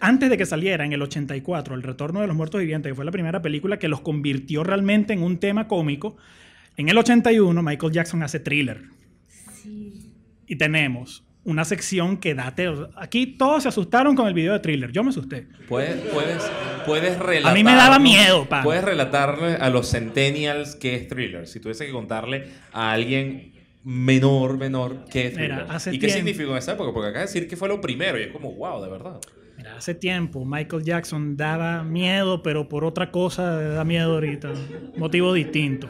antes de que saliera en el 84 El Retorno de los Muertos Vivientes, que fue la primera película que los convirtió realmente en un tema cómico, en el 81 Michael Jackson hace thriller. Sí. Y tenemos una sección que date. Aquí todos se asustaron con el video de thriller. Yo me asusté. Puedes, puedes, puedes relatar. A mí me daba miedo, pa. Puedes relatarle a los centennials qué es thriller. Si tuviese que contarle a alguien menor, menor, qué es thriller. ¿Y qué significó en esa época? Porque acá decir que fue lo primero y es como, wow, de verdad hace tiempo Michael Jackson daba miedo, pero por otra cosa da miedo ahorita, motivo distinto.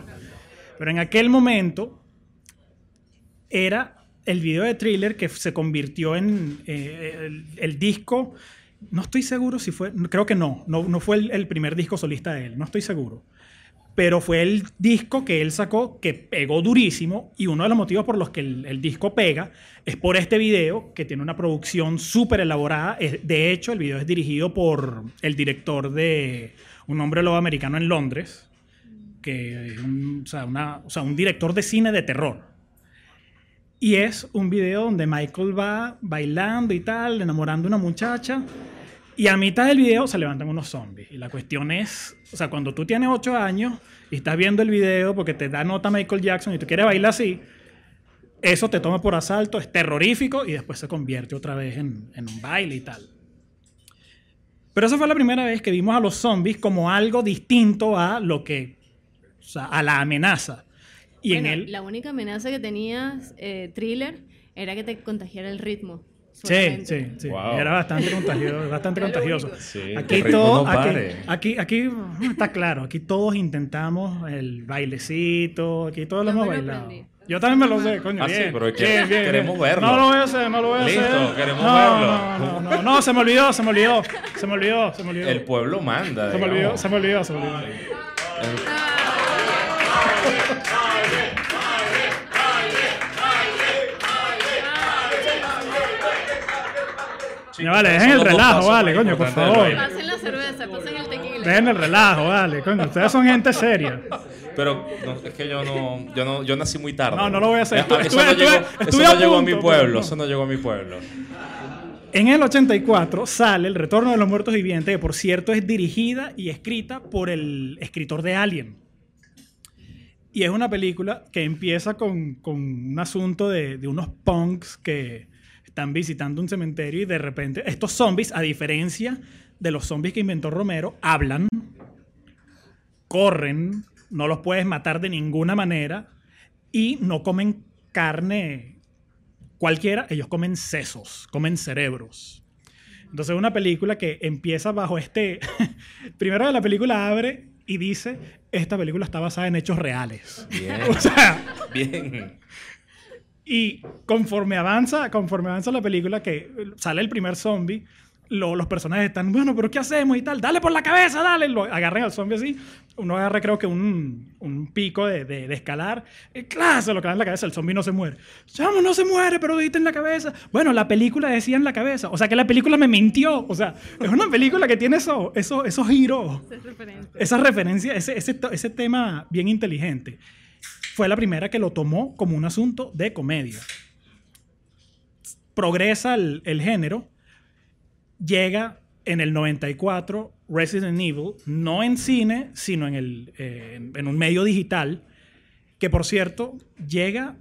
Pero en aquel momento era el video de thriller que se convirtió en eh, el, disco. No estoy seguro si fue, creo que no, no, no fue el, el primer disco solista de él, no estoy seguro pero fue el disco que él sacó que pegó durísimo y uno de los motivos por los que el, disco pega es por este video que tiene una producción súper elaborada. De hecho, el video es dirigido por el director de Un hombre lobo americano en Londres, que es un, un director de cine de terror. Y es un video donde Michael va bailando y tal, enamorando a una muchacha. Y a mitad del video se levantan unos zombies. Y la cuestión es, o sea, cuando tú tienes 8 años y estás viendo el video porque te da nota Michael Jackson y tú quieres bailar así, eso te toma por asalto, es terrorífico y después se convierte otra vez en, un baile y tal. Pero esa fue la primera vez que vimos a los zombies como algo distinto a lo que, o sea, a la amenaza. Y en el... La única amenaza que tenías, eh, Thriller, era que te contagiara el ritmo. Sí, sí, sí. Era bastante contagioso. Bastante contagioso. aquí todo, aquí, aquí, está claro, aquí todos intentamos el bailecito, aquí todos lo hemos bailado. Yo también me lo sé, coño. Ah, sí, pero queremos verlo. No lo voy a hacer, no lo voy a hacer. Listo, queremos verlo. No, no, no, se me olvidó, se me olvidó. Se me olvidó, se me olvidó. El pueblo manda. Se me olvidó, se me olvidó, se me olvidó. Vale, dejen el relajo, vale, coño, por favor. Pasen la cerveza, pasen el tequila. Dejen el relajo, vale, coño. Ustedes son gente seria. Pero es que yo no, yo no, yo nací muy tarde. No, no lo voy a hacer. Eso, no, llegó, eso no llegó a mi pueblo, eso no llegó a mi pueblo. En el 84 sale El Retorno de los Muertos Vivientes, que por cierto es dirigida y escrita por el escritor de Alien. Y es una película que empieza con, con un asunto de, de unos punks que, están visitando un cementerio y de repente estos zombies, a diferencia de los zombies que inventó Romero, hablan, corren, no los puedes matar de ninguna manera y no comen carne cualquiera, ellos comen sesos, comen cerebros. Entonces es una película que empieza bajo este... Primero la película abre y dice, esta película está basada en hechos reales. Bien. O sea, Bien. Y conforme avanza, conforme avanza la película, que sale el primer zombie, lo- los personajes están, bueno, pero ¿qué hacemos y tal? Dale por la cabeza, dale. Lo agarran al zombie así. Uno agarra, creo que un, un pico de, de- de escalar. Y claro, se lo clavan en la cabeza. El zombie no se muere. Chamo, no se muere, pero dijiste en la cabeza. Bueno, la película decía en la cabeza. O sea, que la película me mintió. O sea, es una película que tiene eso, eso, esos giros Esa es referencia. esa referencia, ese, ese, ese tema bien inteligente, fue la primera que lo tomó como un asunto de comedia. Progresa el, el género, llega en el 94 Resident Evil, no en cine, sino en, el, un medio digital, que por cierto, llega,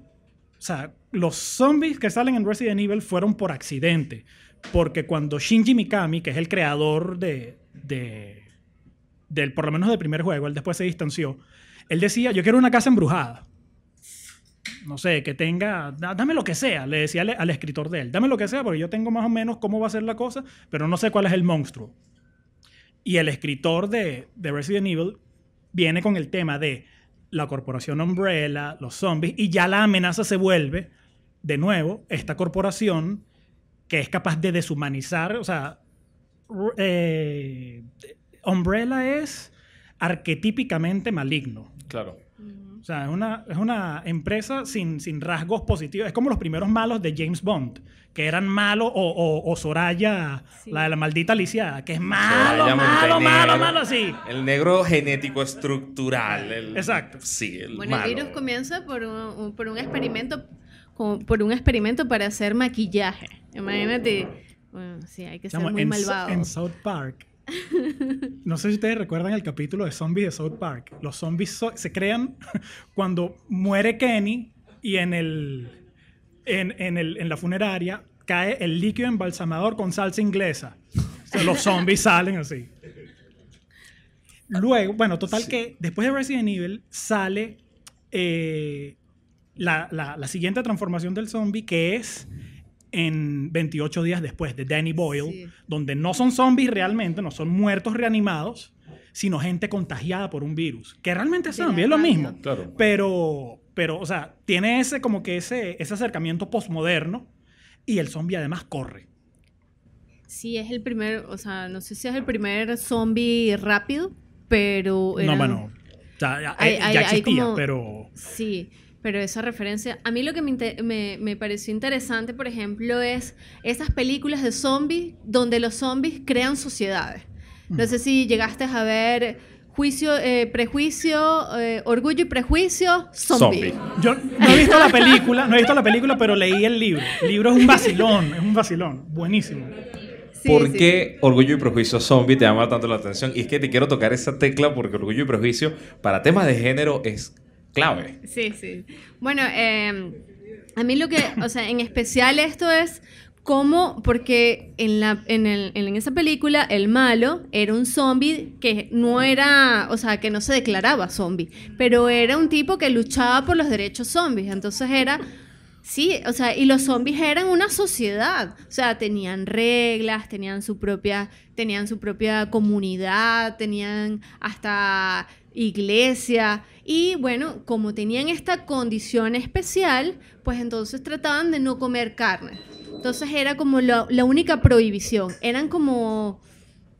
o sea, los zombies que salen en Resident Evil fueron por accidente, porque cuando Shinji Mikami, que es el creador de, de del, por lo menos del primer juego, él después se distanció, él decía, yo quiero una casa embrujada. No sé, que tenga, da- dame lo que sea, le decía al, al escritor de él, dame lo que sea, porque yo tengo más o menos cómo va a ser la cosa, pero no sé cuál es el monstruo. Y el escritor de, de Resident Evil viene con el tema de la corporación Umbrella, los zombies, y ya la amenaza se vuelve, de nuevo, esta corporación que es capaz de deshumanizar, o sea, eh, Umbrella es arquetípicamente maligno. Claro. O sea, es una, es una empresa sin, sin rasgos positivos. Es como los primeros malos de James Bond, que eran malos, o, o, o Soraya, Sí. la de la maldita Alicia, que es malo, Soraya malo, Montenegro. malo, malo, sí. El negro genético estructural. el- Exacto. Sí, el Bueno, malo. el virus comienza por un, un- por un experimento como por un experimento para hacer maquillaje. Imagínate. Bueno, sí, hay que ser muy en, malvado. en South Park. No sé si ustedes recuerdan el capítulo de zombies de South Park. Los zombies so- se crean cuando muere Kenny y en, el, en, en el- en la funeraria cae el líquido embalsamador con salsa inglesa. O sea, los zombies salen así. Luego, bueno, total que después de Resident Evil sale eh, la, la- la siguiente transformación del zombie que es en 28 días después de Danny Boyle, Sí. donde no son zombies realmente, no son muertos reanimados, sino gente contagiada por un virus, que realmente es zombie, es lo mismo. Claro. Pero, pero, o sea, tiene ese como que ese, ese acercamiento postmoderno y el zombie además corre. Sí, es el primer, o sea, no sé si es el primer zombie rápido, pero... No, eran- bueno, o sea, ya, Hay- eh, hay- ya hay existía, como- pero... Sí, pero esa referencia, a mí lo que me, me, me pareció interesante, por ejemplo, es esas películas de zombies donde los zombies crean sociedades. No sé si llegaste a ver Juicio, eh, Prejuicio, eh, Orgullo y Prejuicio, Zombie. Zombie. Yo no he visto la película, no he visto la película, pero leí el libro. El libro es un vacilón, es un vacilón, buenísimo. Sí, ¿Por sí. qué Orgullo y Prejuicio Zombie te llama tanto la atención? Y es que te quiero tocar esa tecla porque Orgullo y Prejuicio para temas de género es clave. Sí, sí. Bueno, eh, a mí lo que, o sea, en especial esto es cómo, porque en, la, en, el- en esa película el malo era un zombie que no era, o sea, que no se declaraba zombie, pero era un tipo que luchaba por los derechos zombies. Entonces era, sí, o sea, y los zombies eran una sociedad, o sea, tenían reglas, tenían su propia, tenían su propia comunidad, tenían hasta iglesia. Y bueno, como tenían esta condición especial, pues entonces trataban de no comer carne. Entonces era como la, la única prohibición. Eran como,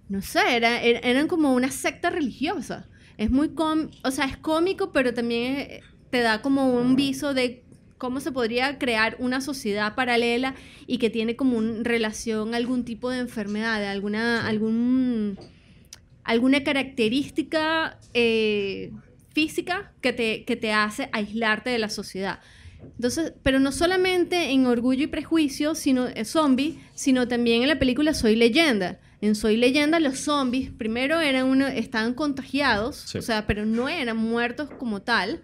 no sé, era- er- eran como una secta religiosa. Es muy com o sea, es cómico, pero también eh, te da como un viso de cómo se podría crear una sociedad paralela y que tiene como una relación algún tipo de enfermedad, de alguna, algún, alguna característica eh, física que te, que te hace aislarte de la sociedad. Entonces, pero no solamente en Orgullo y Prejuicio, sino eh, zombie, sino también en la película Soy Leyenda. En Soy Leyenda los zombies primero eran uno, estaban contagiados, Sí. o sea, pero no eran muertos como tal,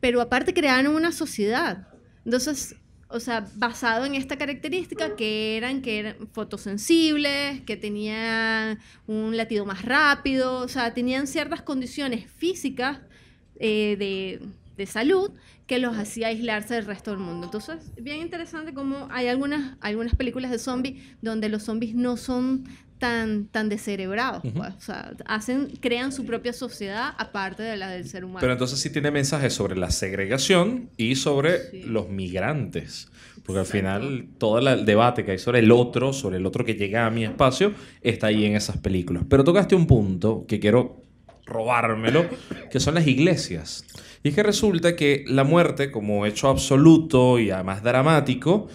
pero aparte crearon una sociedad. Entonces, o sea, basado en esta característica que eran que eran fotosensibles, que tenían un latido más rápido, o sea, tenían ciertas condiciones físicas eh, de, de salud que los hacía aislarse del resto del mundo. Entonces, bien interesante como hay algunas, algunas películas de zombies donde los zombies no son tan, tan descerebrados. pues. O sea, hacen, crean su propia sociedad aparte de la del ser humano. Pero entonces sí tiene mensajes sobre la segregación y sobre los migrantes. Porque al final todo el debate que hay sobre el otro, sobre el otro que llega a mi espacio, está ahí en esas películas. Pero tocaste un punto que quiero robármelo, que son las iglesias. Y es que resulta que la muerte, como hecho absoluto y además dramático,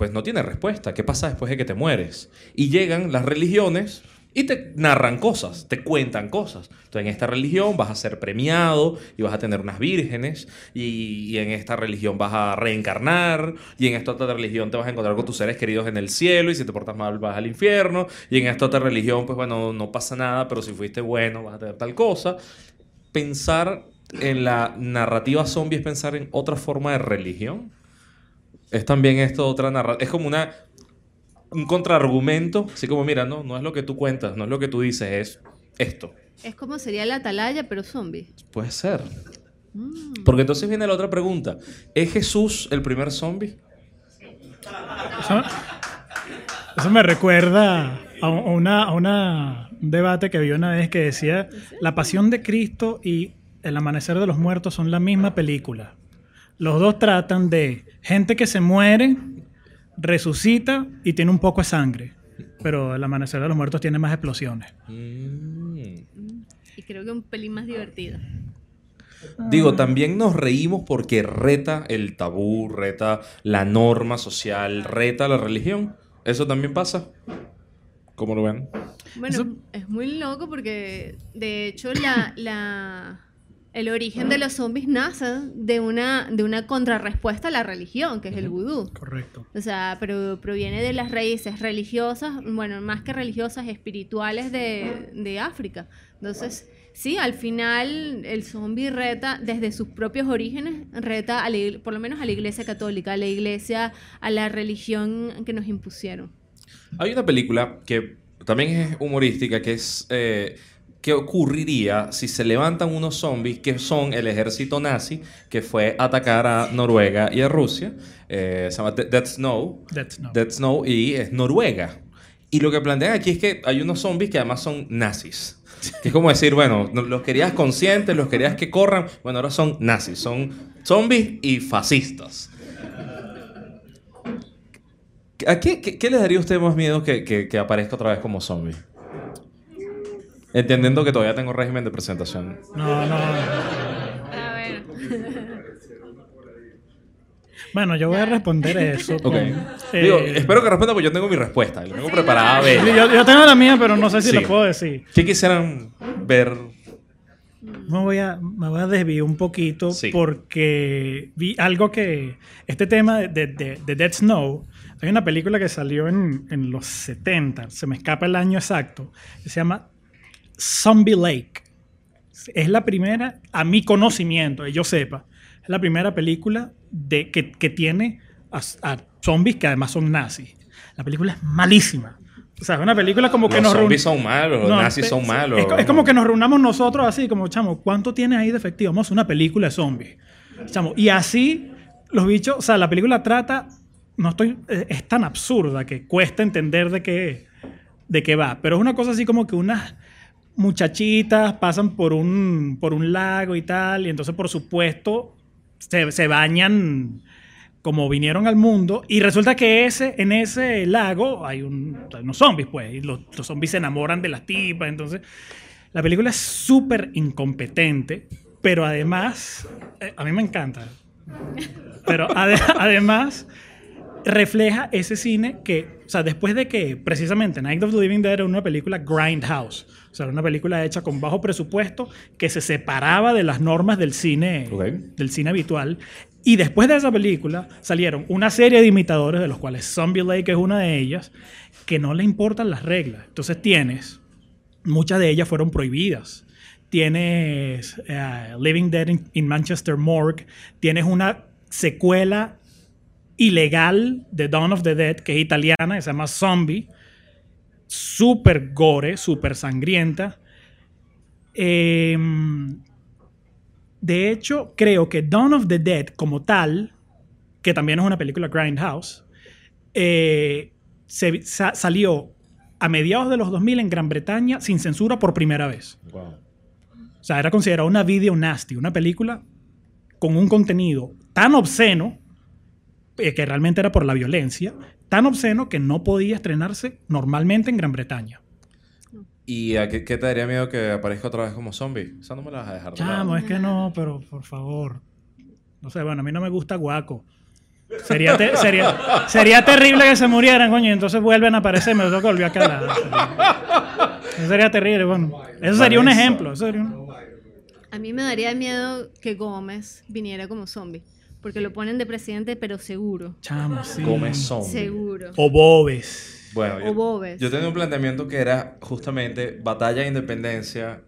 pues no tiene respuesta. ¿Qué pasa después de que te mueres? Y llegan las religiones y te narran cosas, te cuentan cosas. Entonces, en esta religión vas a ser premiado y vas a tener unas vírgenes, y, en esta religión vas a reencarnar, y en esta otra religión te vas a encontrar con tus seres queridos en el cielo, y si te portas mal vas al infierno, y en esta otra religión, pues bueno, no pasa nada, pero si fuiste bueno vas a tener tal cosa. Pensar en la narrativa zombie es pensar en otra forma de religión. Es también esto otra narrativa. Es como una un contraargumento, así como, mira, no, no es lo que tú cuentas, no es lo que tú dices, es esto. Es como sería la atalaya, pero zombie. Puede ser. Mm. Porque entonces viene la otra pregunta. ¿Es Jesús el primer zombie? Eso, me recuerda a, una, a una, un debate que había una vez que decía, la pasión de Cristo y el amanecer de los muertos son la misma película. Los dos tratan de gente que se muere resucita y tiene un poco de sangre. Pero el amanecer de los muertos tiene más explosiones. Mm. Y creo que un pelín más divertido. Digo, también nos reímos porque reta el tabú, reta la norma social, reta la religión. ¿Eso también pasa? ¿Cómo lo ven? Bueno, es muy loco porque de hecho la, la el origen de los zombies nace de una, de una contrarrespuesta a la religión, que es el vudú. Correcto. O sea, pero proviene de las raíces religiosas, bueno, más que religiosas, espirituales de, de África. Entonces, sí, al final el zombie reta desde sus propios orígenes, reta a por lo menos a la iglesia católica, a la iglesia, a la religión que nos impusieron. Hay una película que también es humorística, que es... Eh, ¿Qué ocurriría si se levantan unos zombies que son el ejército nazi que fue a atacar a Noruega y a Rusia? Eh, se llama Dead Snow. Dead Snow. Dead Snow y es Noruega. Y lo que plantean aquí es que hay unos zombies que además son nazis. Que es como decir, bueno, los querías conscientes, los querías que corran, bueno, ahora son nazis, son zombies y fascistas. ¿A qué, qué, les daría a usted más miedo que, que, que aparezca otra vez como zombie? Entendiendo que todavía tengo régimen de presentación. No, no. A ver. Bueno, yo voy a responder eso. Okay. Eh, espero que responda porque yo tengo mi respuesta. Lo tengo preparada. Yo, yo, tengo la mía, pero no sé si lo puedo decir. ¿Qué quisieran ver? Me voy a, me voy a desviar un poquito porque vi algo que... Este tema de, de, de, Dead Snow, hay una película que salió en, en los 70, se me escapa el año exacto, se llama Zombie Lake. Es la primera, a mi conocimiento, que yo sepa, es la primera película de, que, tiene a, zombies que además son nazis. La película es malísima. O sea, es una película como que los nos zombies son malos, los nazis son malos. Es, como que nos reunamos nosotros así, como, chamo, ¿cuánto tiene ahí de efectivo? Vamos a una película de zombies. Chamo, y así los bichos, o sea, la película trata, no estoy, es tan absurda que cuesta entender de qué, de qué va. Pero es una cosa así como que unas muchachitas pasan por un, por un lago y tal, y entonces por supuesto se, bañan como vinieron al mundo, y resulta que ese, en ese lago hay, unos zombies, pues, y los, zombies se enamoran de las tipas, entonces la película es súper incompetente, pero además, eh, a mí me encanta, pero además refleja ese cine que, o sea, después de que precisamente Night of the Living Dead era una película Grindhouse, o sea, era una película hecha con bajo presupuesto que se separaba de las normas del cine, del cine habitual. Y después de esa película salieron una serie de imitadores, de los cuales Zombie Lake es una de ellas, que no le importan las reglas. Entonces tienes, muchas de ellas fueron prohibidas. Tienes eh, Living Dead in, Manchester Morgue, tienes una secuela ilegal de Dawn of the Dead, que es italiana, que se llama Zombie, súper gore, súper sangrienta. Em, de hecho, creo que Dawn of the Dead como tal, que también es una película Grindhouse, eh, se, salió a mediados de los 2000 en Gran Bretaña sin censura por primera vez. Wow. O sea, era considerada una video nasty, una película con un contenido tan obsceno, eh, que realmente era por la violencia, tan obsceno que no podía estrenarse normalmente en Gran Bretaña. ¿Y a qué, qué te daría miedo que aparezca otra vez como zombie? Esa no me la vas a dejar de. Chamo, es que no, pero por favor. No sé, bueno, a mí no me gusta Guaco. Sería, te- sería, sería terrible que se murieran, coño, y entonces vuelven a aparecer, me tengo que volver a calar. Eso sería terrible, bueno. Eso sería un ejemplo. eso sería un- A mí me daría miedo que Gómez viniera como zombie. Porque lo ponen de presidente, pero seguro. Chamo, sí. Gómez zombie. Seguro. O Bobes. Bueno, O yo, Bobes. yo tenía un planteamiento que era justamente batalla de independencia,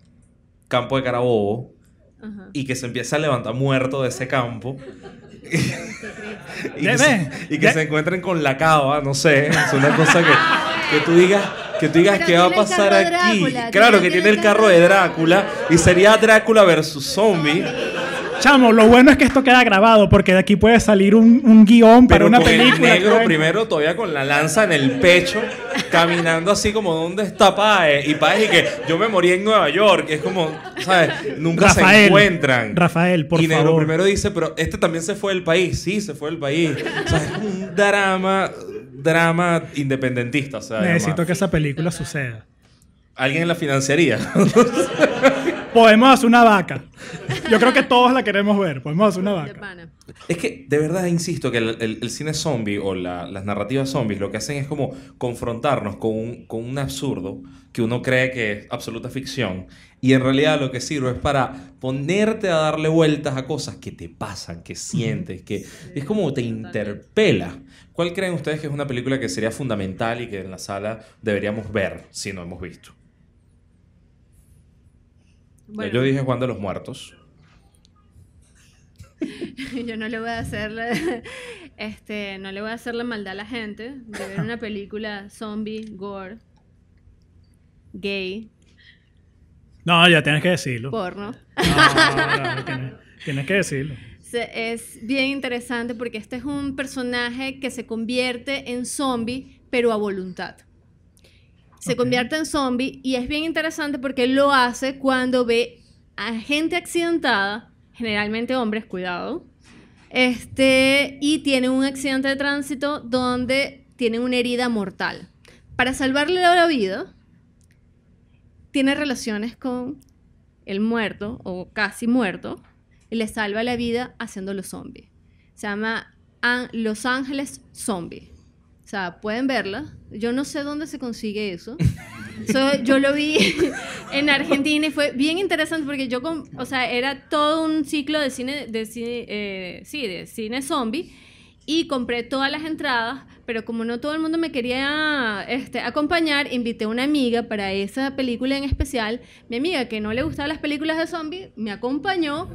campo de Carabobo, Ajá. y que se empiece a levantar muerto de ese campo. y que, se, y que se encuentren con la cava, no sé. Es una cosa que, que tú digas, que tú digas qué va a pasar aquí. Drácula, claro que tiene tiene el carro de Drácula y sería Drácula versus zombie. Chamo, lo bueno es que esto queda grabado porque de aquí puede salir un, un guion para Pero una con película. el negro que- primero todavía con la lanza en el pecho, caminando así como ¿dónde está Paez? Y Paez y que yo me morí en Nueva York, es como, ¿sabes? Nunca se encuentran. Rafael, por y negro favor. primero dice, pero este también se fue del país, sí, se fue del país. O sea, es como un drama, drama independentista. O sea, Necesito además. que esa película suceda. Alguien en la financiaría. Podemos hacer una vaca. Yo creo que todos la queremos ver. Podemos hacer una vaca. Es que de verdad insisto que el, el- el cine zombie o la- las narrativas zombies lo que hacen es como confrontarnos con un, con un absurdo que uno cree que es absoluta ficción y en realidad lo que sirve es para ponerte a darle vueltas a cosas que te pasan, que sientes, que es como te interpela. ¿Cuál creen ustedes que es una película que sería fundamental y que en la sala deberíamos ver si no hemos visto? Bueno, Yo dije Juan de los Muertos. yo no le voy a hacer la- este no le voy a hacer la maldad a la gente de ver una película zombie gore gay No, ya tienes que decirlo. porno No, no, tienes, tienes que decirlo. Es bien interesante porque este es un personaje que se convierte en zombie pero a voluntad se convierte en zombie y es bien interesante porque lo hace cuando ve a gente accidentada, generalmente hombres, cuidado, este, y tiene un accidente de tránsito donde tiene una herida mortal. Para salvarle la vida, tiene relaciones con el muerto o casi muerto y le salva la vida haciéndolo zombie. Se llama An- Los Ángeles Zombie. O sea, pueden verla. Yo no sé dónde se consigue eso. So, yo lo vi en Argentina y fue bien interesante porque yo, com- o sea, era todo un ciclo de cine, de cine, eh, sí, de cine zombie y compré todas las entradas, pero como no todo el mundo me quería este, acompañar, invité a una amiga para esa película en especial. Mi amiga que no le gustaban las películas de zombie me acompañó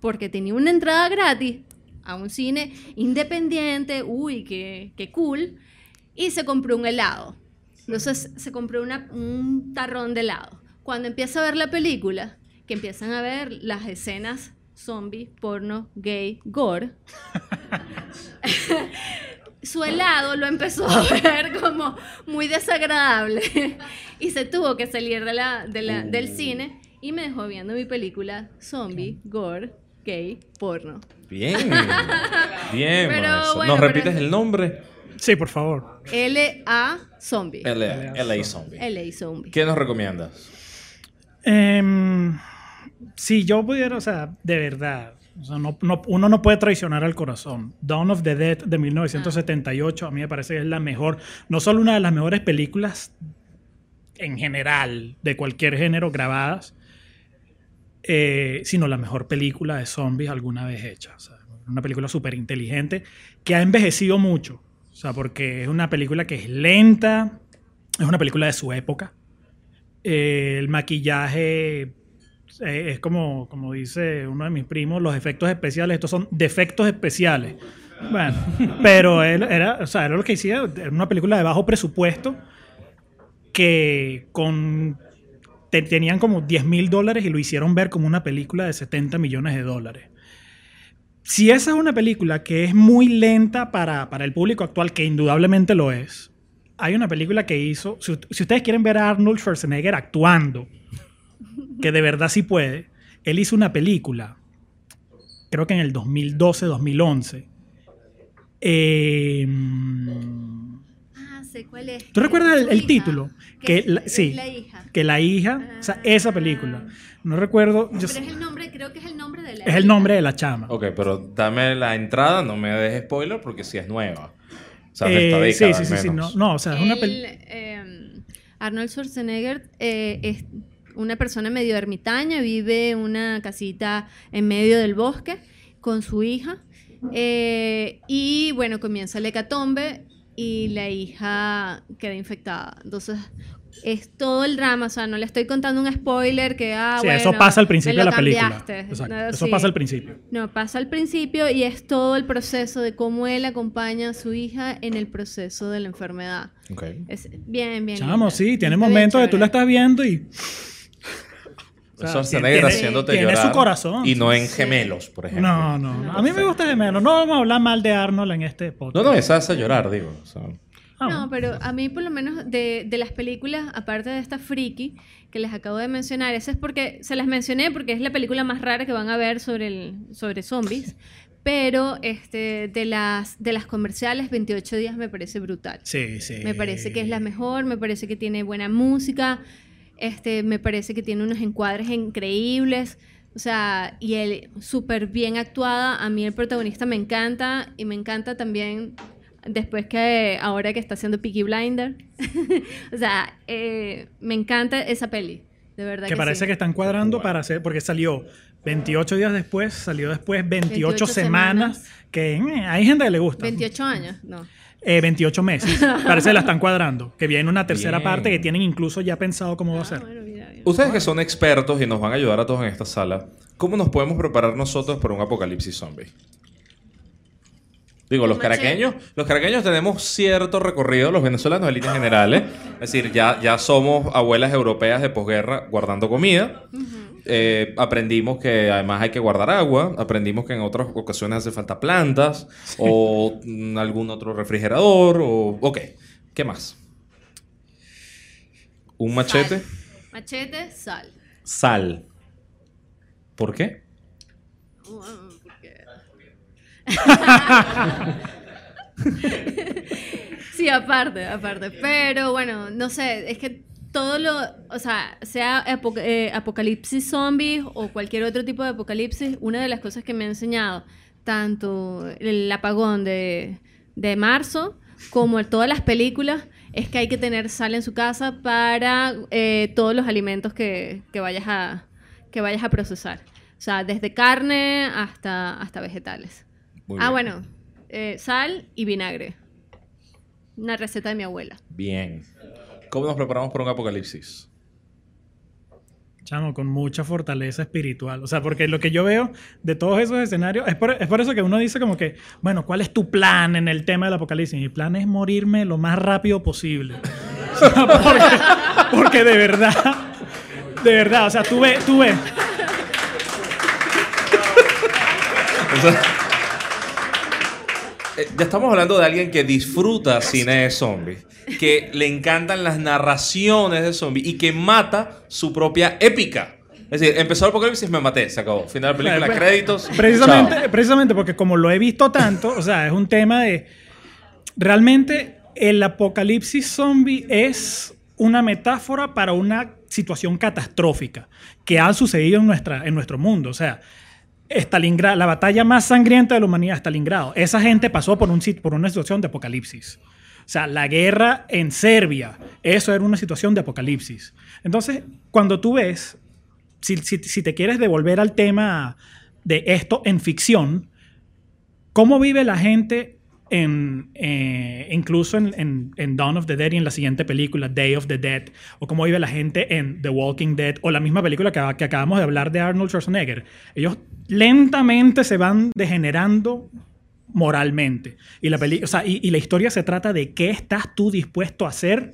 porque tenía una entrada gratis a un cine independiente, uy, qué, qué cool, y se compró un helado. Entonces se compró una- un tarrón de helado. Cuando empieza a ver la película, que empiezan a ver las escenas zombie, porno, gay, gore, su helado lo empezó a ver como muy desagradable y se tuvo que salir de la, de la- del cine y me dejó viendo mi película zombie, gore, gay, porno. Bien. Bien, Pero bueno, ¿Nos pero repites es- el nombre? Sí, por favor. L.A. Zombie. LA, LA Zombie. L.A. Zombie. ¿Qué nos recomiendas? Em, si yo pudiera, o sea, de verdad, o sea, no- no- uno no puede traicionar al corazón. Dawn of the Dead de 1978 a mí me parece que es la mejor, no solo una de las mejores películas en general de cualquier género grabadas, eh, sino la mejor película de zombies alguna vez hecha. O sea, una película súper inteligente que ha envejecido mucho. O sea, porque es una película que es lenta, es una película de su época. Eh, el maquillaje eh, es como, como dice uno de mis primos, los efectos especiales, estos son defectos especiales. Bueno, pero él era, o sea, era lo que hacía, era una película de bajo presupuesto que con te- tenían como 10 mil dólares y lo hicieron ver como una película de 70 millones de dólares. Si esa es una película que es muy lenta para, para el público actual, que indudablemente lo es, hay una película que hizo, si, si ustedes quieren ver a Arnold Schwarzenegger actuando, que de verdad sí puede, él hizo una película, creo que en el 2012, 2011. Eh, sé cuál es. ¿Tú recuerdas el, título? Que es- la- es sí, la hija. que la hija, o sea, esa película. No recuerdo, yo Pero sé- es el nombre, creo que es el nombre de la es el nombre de la chama. Ok, pero dame la entrada, no me dejes spoiler porque si es nueva. O sea, de Eh, esta década sí, sí, sí, sí, no, no, o sea, es una película. eh, Arnold Schwarzenegger eh, es una persona medio ermitaña, vive en una casita en medio del bosque con su hija. eh, y bueno, comienza el hecatombe y la hija queda infectada. Entonces, es todo el drama. O sea, no le estoy contando un spoiler que, ah, sí, bueno, eso pasa al principio de la película. Exacto, No, eso sí. pasa al principio. No, pasa al principio y es todo el proceso de cómo él acompaña a su hija en el proceso de la enfermedad. Ok. Es bien, bien. Chamo, linda. sí, tiene bien momentos que tú la estás viendo y. O sea, Schwarzenegger tiene- haciéndote tiene llorar. su corazón. Y no en gemelos, por ejemplo. No, no, no. A mí me gusta de menos. No vamos a hablar mal de Arnold en este podcast. No, no, esa hace llorar, digo. o sea. Ah, No, pero a mí por lo menos de, de las películas, aparte de esta Friki que les acabo de mencionar, esa es porque se las mencioné porque es la película más rara que van a ver sobre, el, sobre zombies, pero este, de, las, de las comerciales 28 días me parece brutal. Sí, sí. Me parece que es la mejor, me parece que tiene buena música, este, me parece que tiene unos encuadres increíbles, o sea, y él súper bien actuada. A mí el protagonista me encanta y me encanta también después que ahora que está haciendo Peaky Blinder. o sea, eh, me encanta esa peli, de verdad. Que Que, parece sí. que están cuadrando para hacer. Porque salió 28 días después, salió después 28, 28 semanas. semanas. Que eh, hay gente que le gusta. 28 años, no. Eh, 28 meses. Parece que la están cuadrando. Que viene una tercera Bien. parte que tienen incluso ya pensado cómo va a Ah, ser. bueno, mira, mira. Ustedes que son expertos y nos van a ayudar a todos en esta sala, ¿cómo nos podemos preparar nosotros para un apocalipsis zombie? Digo, los caraqueños, los caraqueños tenemos cierto recorrido, los venezolanos en líneas generales. Es decir, ya, ya somos abuelas europeas de posguerra guardando comida. Eh, aprendimos que además hay que guardar agua. Aprendimos que en otras ocasiones hace falta plantas o mm, algún otro refrigerador. O, ok, ¿qué más? ¿Un machete? Sal. Machete, sal. Sal. ¿Por qué? Uh, sí, aparte, aparte. Pero bueno, no sé, es que todo lo, o sea, sea eh, apocalipsis zombies o cualquier otro tipo de apocalipsis, una de las cosas que me ha enseñado, tanto el apagón de, de marzo como todas las películas, es que hay que tener sal en su casa para eh, todos los alimentos que, que vayas a, que vayas a procesar. O sea, desde carne hasta, hasta vegetales. Muy ah, bien. bueno, eh, sal y vinagre. Una receta de mi abuela. Bien. ¿Cómo nos preparamos para un apocalipsis? Chamo, con mucha fortaleza espiritual. O sea, porque lo que yo veo de todos esos escenarios, es por, es por eso que uno dice como que, bueno, ¿cuál es tu plan en el tema del apocalipsis? Mi plan es morirme lo más rápido posible. O sea, porque, porque de verdad, de verdad, o sea, tú ves, tú ves. Eh, ya estamos hablando de alguien que disfruta cine de zombies, que le encantan las narraciones de zombies y que mata su propia épica. Es decir, empezó el apocalipsis, me maté, se acabó. Final de película, Pues, créditos. Precisamente, chao. precisamente porque como lo he visto tanto, o sea, es un tema de... Realmente el apocalipsis zombie es una metáfora para una situación catastrófica que ha sucedido en, nuestra, en nuestro mundo. O sea, Stalingrado, la batalla más sangrienta de la humanidad, Stalingrado. Esa gente pasó por, un, por una situación de apocalipsis. O sea, la guerra en Serbia, eso era una situación de apocalipsis. Entonces, cuando tú ves si, si- si te quieres devolver al tema de esto en ficción, ¿cómo vive la gente en, eh, incluso en, en- en Dawn of the Dead y en la siguiente película, Day of the Dead? ¿O cómo vive la gente en The Walking Dead? O la misma película que, que acabamos de hablar de Arnold Schwarzenegger. Ellos lentamente se van degenerando moralmente. Y la, peli- o sea, y- y la historia se trata de qué estás tú dispuesto a hacer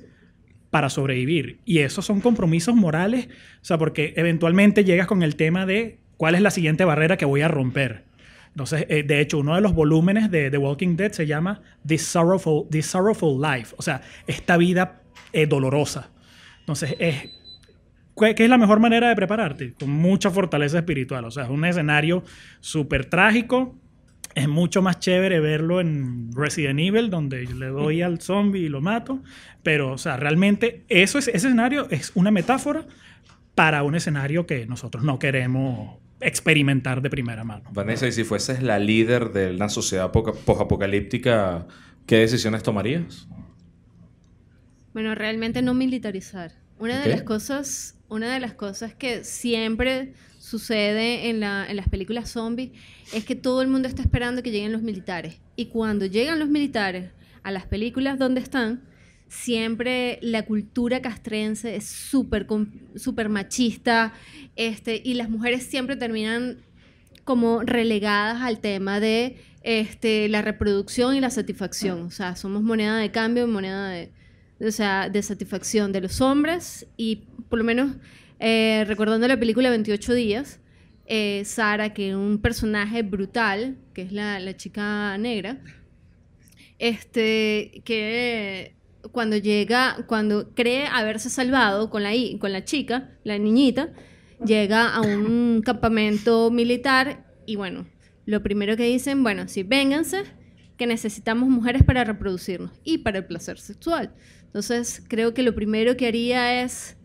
para sobrevivir. Y esos son compromisos morales, o sea, porque eventualmente llegas con el tema de cuál es la siguiente barrera que voy a romper. Entonces, eh, de hecho, uno de los volúmenes de The Walking Dead se llama This Sorrowful, This Sorrowful Life, o sea, esta vida eh, dolorosa. Entonces, es, ¿qué es la mejor manera de prepararte? Con mucha fortaleza espiritual, o sea, es un escenario súper trágico, es mucho más chévere verlo en Resident Evil, donde le doy al zombie y lo mato. Pero, o sea, realmente eso es, ese escenario es una metáfora para un escenario que nosotros no queremos experimentar de primera mano. Vanessa, y si fueses la líder de una sociedad post-apocalíptica, ¿qué decisiones tomarías? Bueno, realmente no militarizar. Una de las cosas, una de las cosas que siempre sucede en, en las películas zombies es que todo el mundo está esperando que lleguen los militares. Y cuando llegan los militares a las películas donde están, siempre la cultura castrense es súper super machista este, y las mujeres siempre terminan como relegadas al tema de este, la reproducción y la satisfacción. O sea, somos moneda de cambio, moneda de, o sea, de satisfacción de los hombres y por lo menos eh, recordando la película 28 días, eh, Sara, que un personaje brutal, que es la, la chica negra, este, que cuando llega, cuando cree haberse salvado con la, con la chica, la niñita, llega a un campamento militar y bueno, lo primero que dicen, bueno, sí, vénganse, que necesitamos mujeres para reproducirnos y para el placer sexual. Entonces, creo que lo primero que haría es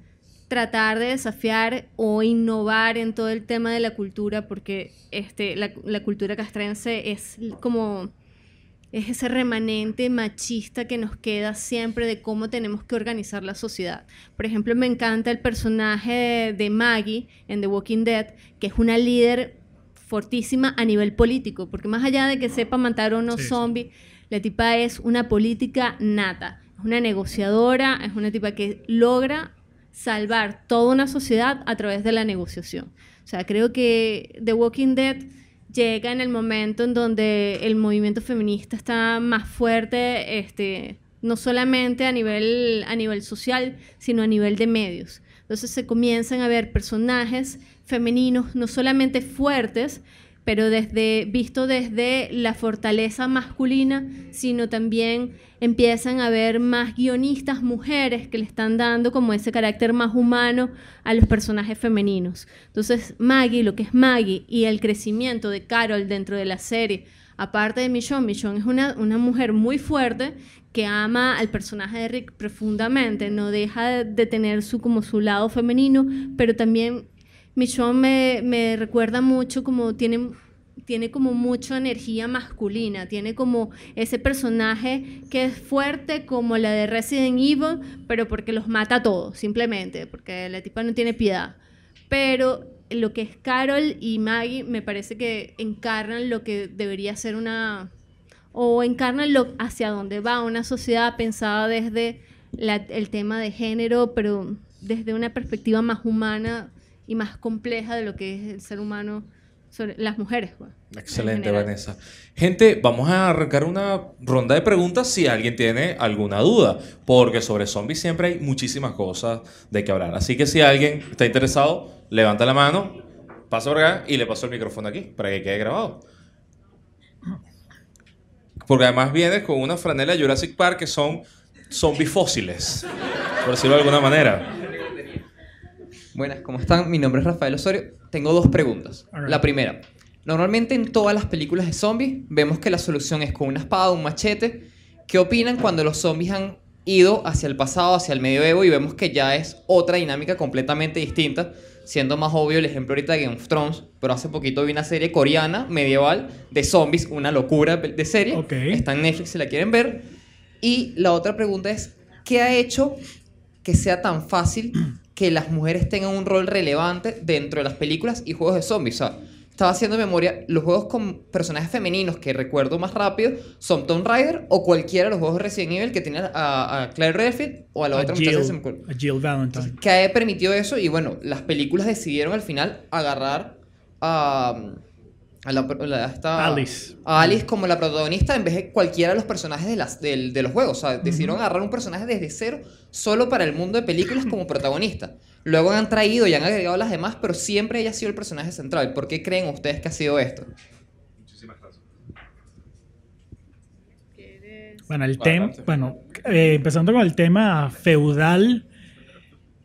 tratar de desafiar o innovar en todo el tema de la cultura, porque este, la, la cultura castrense es como es ese remanente machista que nos queda siempre de cómo tenemos que organizar la sociedad. Por ejemplo, me encanta el personaje de Maggie en The Walking Dead, que es una líder fortísima a nivel político, porque más allá de que sepa matar a unos zombies, la tipa es una política nata, es una negociadora, es una tipa que logra salvar toda una sociedad a través de la negociación. O sea, creo que The Walking Dead llega en el momento en donde el movimiento feminista está más fuerte, este, no solamente a nivel, a nivel social, sino a nivel de medios. Entonces se comienzan a ver personajes femeninos no solamente fuertes, pero visto desde la fortaleza masculina, sino también empiezan a haber más guionistas mujeres que le están dando como ese carácter más humano a los personajes femeninos. Entonces Maggie, lo que es Maggie y el crecimiento de Carol dentro de la serie, aparte de Michonne, Michonne es una, una mujer muy fuerte que ama al personaje de Rick profundamente, no deja de tener su, como su lado femenino, pero también Michonne me, me recuerda mucho como tiene tiene como mucha energía masculina, tiene como ese personaje que es fuerte como la de Resident Evil, pero porque los mata a todos, simplemente, porque la tipa no tiene piedad. Pero lo que es Carol y Maggie me parece que encarnan lo que debería ser una o encarnan lo hacia dónde va una sociedad pensada desde el tema de género, pero desde una perspectiva más humana y más compleja de lo que es el ser humano sobre las mujeres. Pues, Excelente, Vanessa. Gente, vamos a arrancar una ronda de preguntas si alguien tiene alguna duda, porque sobre zombies siempre hay muchísimas cosas de que hablar. Así que si alguien está interesado, levanta la mano, pasa por acá y le paso el micrófono aquí para que quede grabado. Porque además vienes con una franela Jurassic Park que son zombies fósiles, por decirlo de alguna manera. Buenas, ¿cómo están? Mi nombre es Rafael Osorio. Tengo dos preguntas. La primera, normalmente en todas las películas de zombies vemos que la solución es con una espada, un machete. ¿Qué opinan cuando los zombies han ido hacia el pasado, hacia el medioevo y vemos que ya es otra dinámica completamente distinta? Siendo más obvio el ejemplo ahorita de Game of Thrones, pero hace poquito vi una serie coreana medieval de zombies, una locura de serie. Está en Netflix si la quieren ver. Y la otra pregunta es, ¿qué ha hecho que sea tan fácil que las mujeres tengan un rol relevante dentro de las películas y juegos de zombies. O sea, estaba haciendo memoria, los juegos con personajes femeninos que recuerdo más rápido son Tomb Raider o cualquiera de los juegos de Resident Evil que tienen a, Claire Redfield o a la otra muchacha. A Jill Valentine. Que permitido eso y bueno, las películas decidieron al final agarrar a... A, Alice. a Alice. como la protagonista en vez de cualquiera de los personajes de, las, de, de los juegos. O sea, decidieron agarrar un personaje desde cero solo para el mundo de películas como protagonista. Luego han traído y han agregado las demás, pero siempre ella ha sido el personaje central. ¿Por qué creen ustedes que ha sido esto? Muchísimas gracias. Bueno, el tema, bueno, eh, empezando con el tema feudal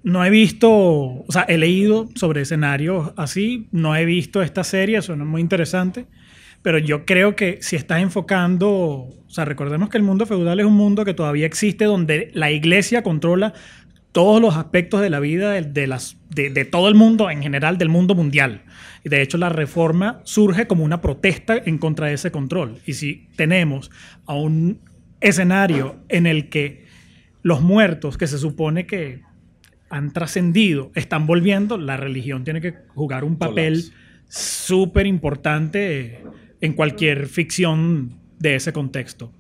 no he visto, o sea, he leído sobre escenarios así, no he visto esta serie, suena muy interesante, pero yo creo que si estás enfocando, o sea, recordemos que el mundo feudal es un mundo que todavía existe donde la iglesia controla todos los aspectos de la vida de, las, de, todo el mundo en general, del mundo mundial. Y de hecho la reforma surge como una protesta en contra de ese control. Y si tenemos a un escenario en el que los muertos, que se supone que han trascendido, están volviendo, la religión tiene que jugar un papel súper importante en cualquier ficción de ese contexto.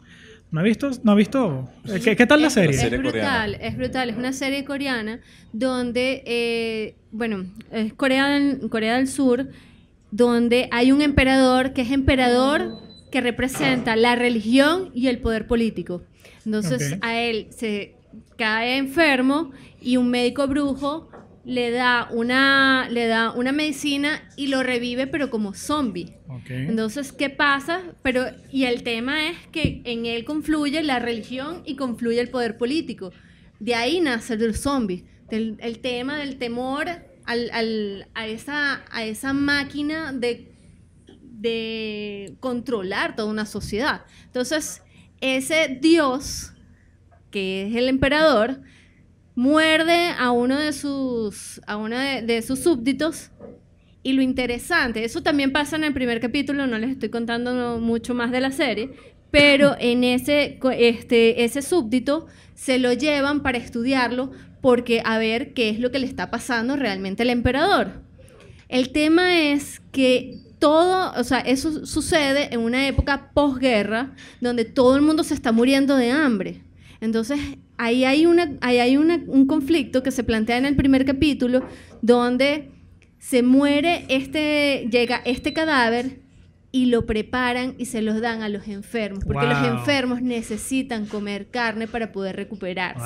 ¿No ha visto? ¿No ha visto? ¿Qué, qué tal la serie? Es, brutal, es brutal. Es una serie coreana donde, eh, bueno, es Corea, Corea del Sur, donde hay un emperador que es emperador que representa la religión y el poder político. Entonces a él se cae enfermo y un médico brujo le da una, le da una medicina y lo revive, pero como zombie. Entonces, ¿qué pasa? Pero, y el tema es que en él confluye la religión y confluye el poder político. De ahí nace el zombie. El, el tema del temor al, al, a, esa, a esa máquina de, de controlar toda una sociedad. Entonces, ese Dios, que es el emperador, muerde a uno de sus, a uno de, sus súbditos. Y lo interesante, eso también pasa en el primer capítulo, no les estoy contando mucho más de la serie, pero en ese, este, ese súbdito se lo llevan para estudiarlo porque a ver qué es lo que le está pasando realmente al emperador. El tema es que todo, o sea, eso sucede en una época posguerra donde todo el mundo se está muriendo de hambre. Entonces, ahí hay, una, hay un conflicto que se plantea en el primer capítulo donde se muere este, llega este cadáver y lo preparan y se los dan a los enfermos, porque los enfermos necesitan comer carne para poder recuperarse.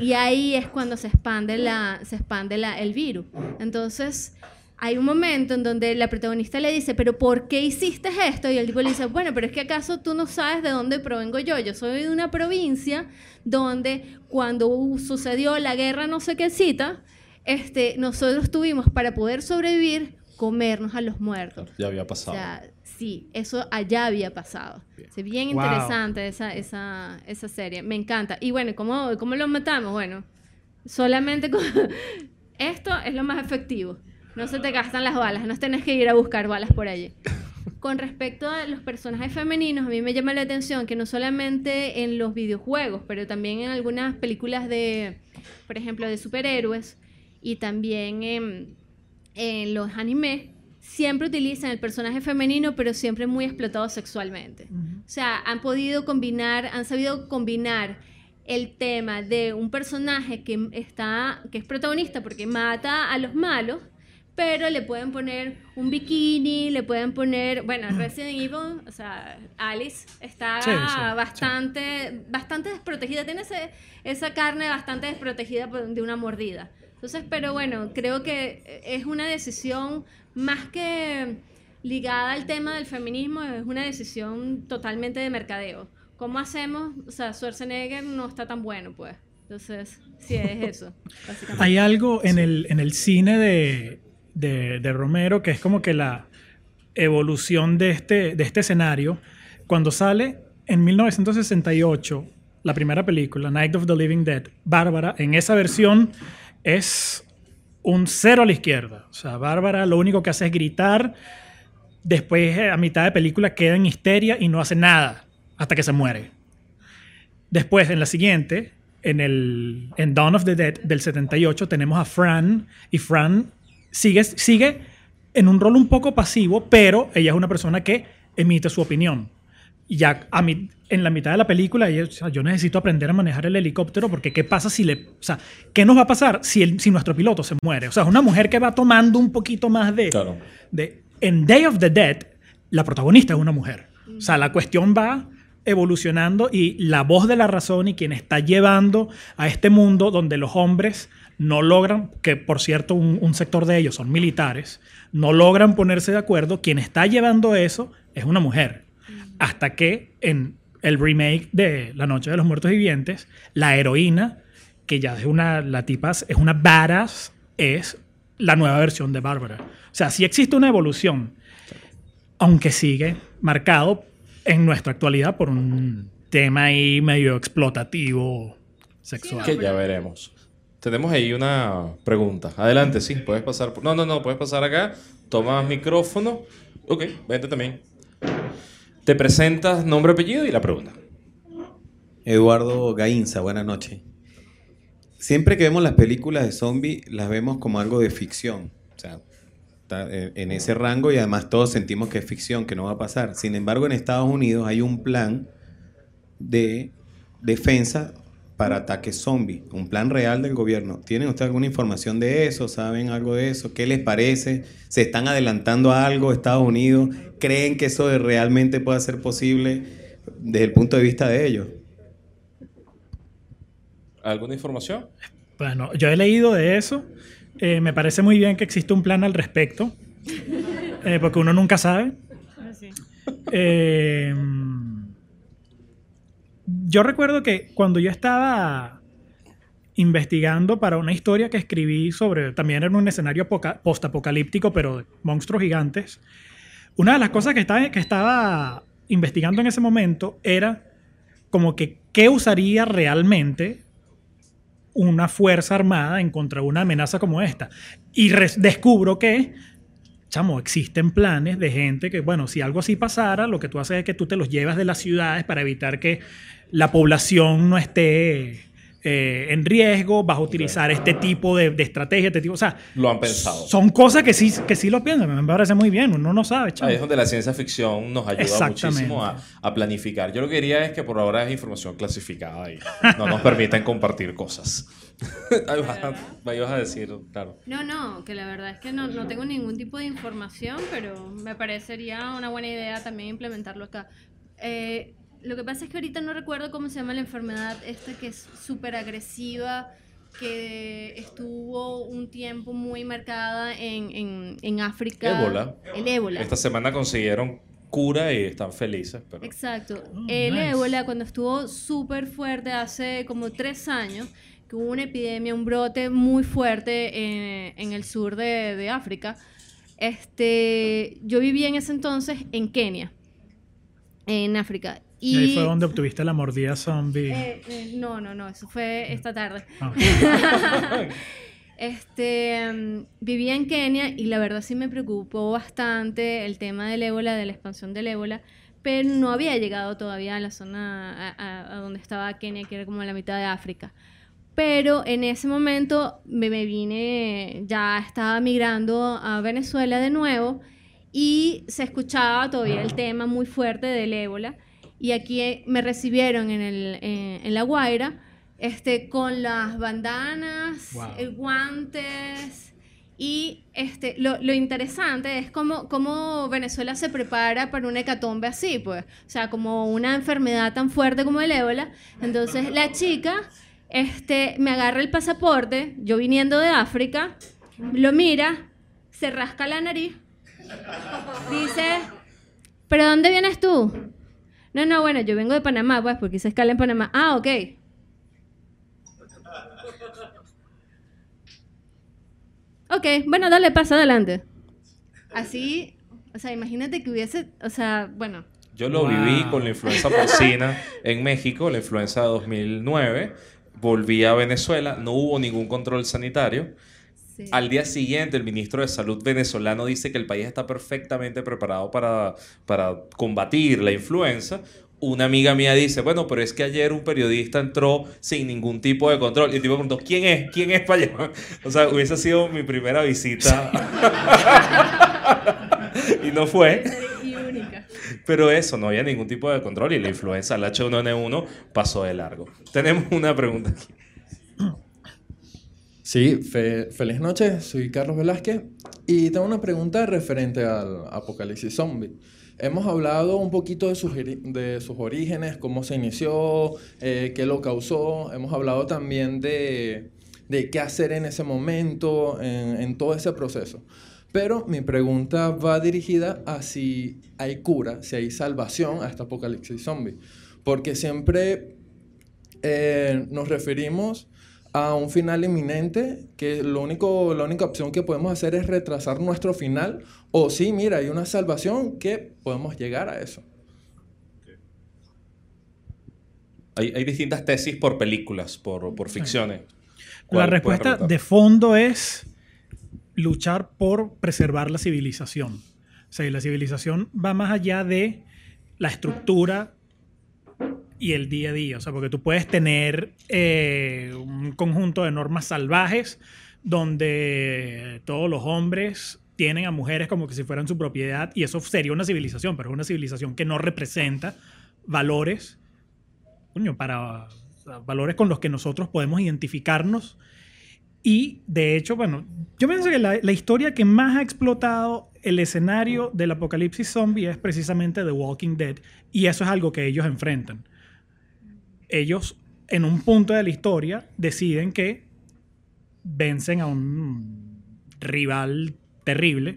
y ahí es cuando se expande, la, se expande la, el virus. Entonces, hay un momento en donde la protagonista le dice, pero ¿por qué hiciste esto? Y el tipo le dice, bueno, pero es que acaso tú no sabes de dónde provengo yo. Yo soy de una provincia donde cuando sucedió la guerra no sé qué cita, este, nosotros tuvimos para poder sobrevivir comernos a los muertos. Ya había pasado. O sea, sí, eso allá había pasado. Bien, bien interesante esa, esa, esa, serie. Me encanta. Y bueno, ¿cómo, cómo lo matamos? Bueno, solamente con... Esto es lo más efectivo. No se te gastan las balas, no tenés que ir a buscar balas por allí. Con respecto a los personajes femeninos, a mí me llama la atención que no solamente en los videojuegos, pero también en algunas películas de, por ejemplo, de superhéroes y también en, los animes, siempre utilizan el personaje femenino, pero siempre muy explotado sexualmente. O sea, han podido combinar, han sabido combinar el tema de un personaje que está que es protagonista porque mata a los malos pero le pueden poner un bikini, le pueden poner, bueno, Resident Evil, o sea, Alice está bastante, bastante desprotegida, tiene esa carne bastante desprotegida de una mordida. Entonces, pero bueno, creo que es una decisión más que ligada al tema del feminismo, es una decisión totalmente de mercadeo. ¿Cómo hacemos? O sea, Schwarzenegger no está tan bueno, pues. Entonces, sí, es eso. Hay algo en el, en el cine de, de, Romero, que es como que la evolución de este, de este escenario. Cuando sale en 1968 la primera película, Night of the Living Dead, Bárbara, en esa versión es un cero a la izquierda. O sea, Bárbara lo único que hace es gritar, después a mitad de película queda en histeria y no hace nada hasta que se muere. Después, en la siguiente, en, el, en Dawn of the Dead del 78, tenemos a Fran, y Fran sigue, sigue en un rol un poco pasivo, pero ella es una persona que emite su opinión. Ya a mí, en la mitad de la película, yo necesito aprender a manejar el helicóptero porque ¿qué pasa si le... O sea, ¿qué nos va a pasar si, el, si nuestro piloto se muere? O sea, es una mujer que va tomando un poquito más de... Claro. de en Day of the Dead, la protagonista es una mujer. O sea, la cuestión va evolucionando y la voz de la razón y quien está llevando a este mundo donde los hombres no logran, que por cierto un, sector de ellos son militares, no logran ponerse de acuerdo, quien está llevando eso es una mujer. Hasta que en el remake de La Noche de los Muertos Vivientes, la heroína, que ya es una, la tipa es una badass, es la nueva versión de Bárbara. O sea, sí existe una evolución, aunque sigue marcado en nuestra actualidad por un tema ahí medio explotativo sexual. que ya veremos. Tenemos ahí una pregunta. Adelante, sí, puedes pasar. No, no, no, puedes pasar acá. Toma micrófono. Ok, vente también. Te presentas nombre, apellido y la pregunta. Eduardo Gainza, buenas noches. Siempre que vemos las películas de zombies, las vemos como algo de ficción. O sea, en ese rango y además todos sentimos que es ficción, que no va a pasar. Sin embargo, en Estados Unidos hay un plan de defensa para ataques zombies, un plan real del gobierno. ¿Tienen ustedes alguna información de eso? ¿Saben algo de eso? ¿Qué les parece? ¿Se están adelantando a algo Estados Unidos? ¿Creen que eso realmente pueda ser posible desde el punto de vista de ellos? ¿Alguna información? Bueno, yo he leído de eso. Eh, me parece muy bien que existe un plan al respecto, eh, porque uno nunca sabe. Ah, eh, yo recuerdo que cuando yo estaba investigando para una historia que escribí sobre, también en un escenario post-apocalíptico, pero de monstruos gigantes, una de las cosas que estaba, que estaba investigando en ese momento era como que qué usaría realmente una fuerza armada en contra de una amenaza como esta. Y descubro que, chamo, existen planes de gente que, bueno, si algo así pasara, lo que tú haces es que tú te los llevas de las ciudades para evitar que la población no esté eh, en riesgo, vas a utilizar este tipo de, estrategia, este tipo, o sea... Lo han pensado. Son cosas que sí, que sí lo piensan, me parece muy bien, uno no sabe, Ahí es donde la ciencia ficción nos ayuda muchísimo a, planificar. Yo lo que diría es que por ahora es información clasificada y no nos permiten compartir cosas. ahí vas, a decir, claro. No, no, que la verdad es que no, no tengo ningún tipo de información, pero me parecería una buena idea también implementarlo acá. Eh, lo que pasa es que ahorita no recuerdo cómo se llama la enfermedad esta que es súper agresiva, que estuvo un tiempo muy marcada en, en, África. Ébola. El ébola. Esta semana consiguieron cura y están felices. Exacto. Oh, el ébola, cuando estuvo súper fuerte hace como tres años, que hubo una epidemia, un brote muy fuerte en, el sur de, de África, este, yo vivía en ese entonces en Kenia, en África. Y, ahí fue donde obtuviste la mordida zombie. Eh, eh, no, no, no, eso fue esta tarde. Ah. este, mm, vivía en Kenia y la verdad sí me preocupó bastante el tema del ébola, de la expansión del ébola, pero no había llegado todavía a la zona a, donde estaba Kenia, que era como la mitad de África. Pero en ese momento me, me vine, ya estaba migrando a Venezuela de nuevo y se escuchaba todavía el tema muy fuerte del ébola y aquí eh, me recibieron en, el, eh, en La Guaira este, con las bandanas, eh, guantes. Y este, lo, lo, interesante es cómo, cómo, Venezuela se prepara para una hecatombe así, pues. O sea, como una enfermedad tan fuerte como el ébola. Entonces, la chica este, me agarra el pasaporte, yo viniendo de África, lo mira, se rasca la nariz, dice, ¿pero dónde vienes tú? No, no, bueno, yo vengo de Panamá, pues, porque hice escala en Panamá. Ah, ok. Ok, bueno, dale, pasa adelante. Así, o sea, imagínate que hubiese, o sea, bueno. Yo lo viví con la influenza porcina en México, la influenza de 2009. Volví a Venezuela, no hubo ningún control sanitario. Al día siguiente, el ministro de Salud venezolano dice que el país está perfectamente preparado para, para combatir la influenza. Una amiga mía dice, bueno, pero es que ayer un periodista entró sin ningún tipo de control. Y el tipo preguntó, ¿quién es? ¿Quién es para allá? O sea, hubiese sido mi primera visita. y no fue. Pero eso, no había ningún tipo de control y la influenza, el H1N1, pasó de largo. Tenemos una pregunta aquí. Sí, feliz noche, soy Carlos Velázquez y tengo una pregunta referente al apocalipsis zombie. Hemos hablado un poquito de sus, de sus orígenes, cómo se inició, eh, qué lo causó. Hemos hablado también de, de qué hacer en ese momento, en, en, todo ese proceso. Pero mi pregunta va dirigida a si hay cura, si hay salvación a este apocalipsis zombie. porque siempre eh, nos referimos a un final inminente, que lo único, la única opción que podemos hacer es retrasar nuestro final, o sí, mira, hay una salvación que podemos llegar a eso. Hay, hay distintas tesis por películas, por, por ficciones. La respuesta de fondo es luchar por preservar la civilización. O sea, la civilización va más allá de la estructura y el día a día. O sea, porque tú puedes tener eh, un conjunto de normas salvajes donde todos los hombres tienen a mujeres como que si fueran su propiedad y eso sería una civilización, pero es una civilización que no representa valores, coño, para valores con los que nosotros podemos identificarnos. Y de hecho, bueno, yo pienso que la, la historia que más ha explotado el escenario del apocalipsis zombie es precisamente The Walking Dead y eso es algo que ellos enfrentan ellos en un punto de la historia deciden que vencen a un rival terrible.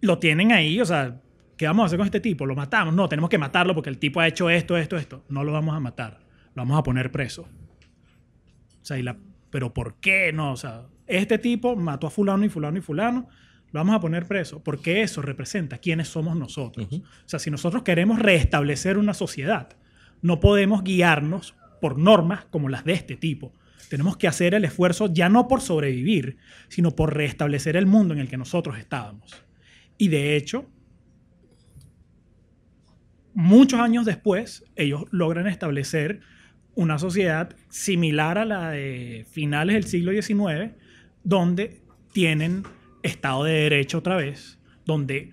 Lo tienen ahí, o sea, ¿qué vamos a hacer con este tipo? ¿Lo matamos? No, tenemos que matarlo porque el tipo ha hecho esto, esto, esto. No lo vamos a matar, lo vamos a poner preso. O sea, la, pero ¿por qué no? O sea, este tipo mató a fulano y fulano y fulano, lo vamos a poner preso, porque eso representa quiénes somos nosotros. O sea, si nosotros queremos restablecer una sociedad, no podemos guiarnos por normas como las de este tipo. Tenemos que hacer el esfuerzo ya no por sobrevivir, sino por restablecer el mundo en el que nosotros estábamos. Y de hecho, muchos años después, ellos logran establecer una sociedad similar a la de finales del siglo XIX, donde tienen Estado de Derecho otra vez, donde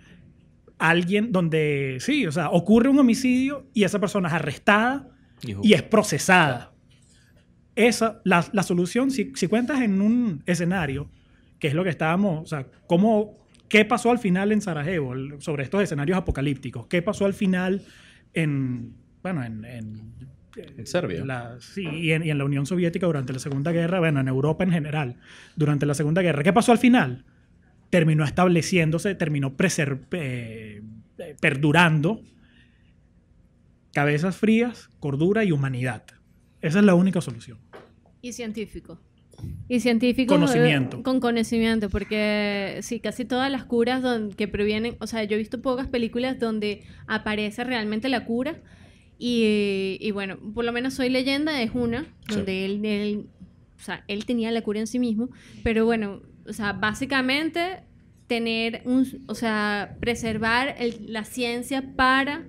alguien donde, sí, o sea, ocurre un homicidio y esa persona es arrestada y es procesada. Esa, la, la solución, si, si, cuentas en un escenario, que es lo que estábamos, o sea, cómo, ¿qué pasó al final en Sarajevo sobre estos escenarios apocalípticos? ¿Qué pasó al final en, bueno, en, en en Serbia. La, sí, y en, y en, la Unión Soviética durante la Segunda Guerra, bueno, en Europa en general, durante la Segunda Guerra. ¿Qué pasó al final? Terminó estableciéndose, terminó eh, perdurando cabezas frías, cordura y humanidad. Esa es la única solución. Y científico. Y científico. Conocimiento. con conocimiento, porque sí, casi todas las curas que provienen, o sea, yo he visto pocas películas donde aparece realmente la cura. Y, bueno, por lo menos Soy Leyenda es una, donde él, él, o sea, él tenía la cura en sí mismo, pero bueno, o sea, básicamente tener un, o sea, preservar la ciencia para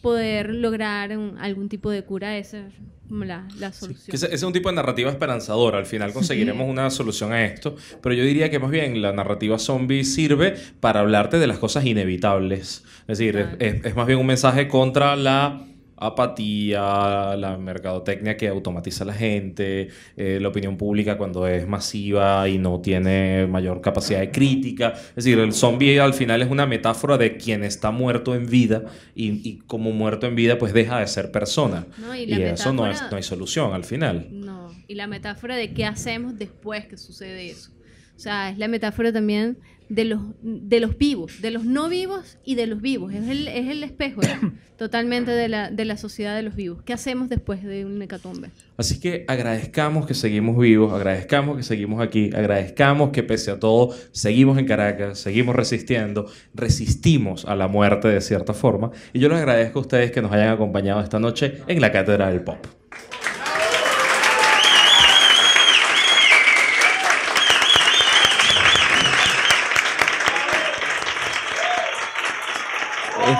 poder lograr algún tipo de cura, esa es como la, solución. ese, es un tipo de narrativa esperanzadora, al final conseguiremos una solución a esto, pero yo diría que más bien la narrativa zombie sirve para hablarte de las cosas inevitables, es decir, es más bien un mensaje contra la apatía, la mercadotecnia que automatiza a la gente, eh, la opinión pública cuando es masiva y no tiene mayor capacidad de crítica. Es decir, el zombie al final es una metáfora de quien está muerto en vida y, como muerto en vida pues deja de ser persona. y, eso no, es, no hay solución al final. No, y la metáfora de qué hacemos después que sucede eso. O sea, es la metáfora también de los, de los vivos, de los no vivos y de los vivos. Es el, es el espejo totalmente de la, de la sociedad de los vivos. ¿Qué hacemos después de un hecatombe? Así que agradezcamos que seguimos vivos, agradezcamos que seguimos aquí, agradezcamos que pese a todo seguimos en Caracas, seguimos resistiendo, resistimos a la muerte de cierta forma. Y yo les agradezco a ustedes que nos hayan acompañado esta noche en la Cátedra del Pop.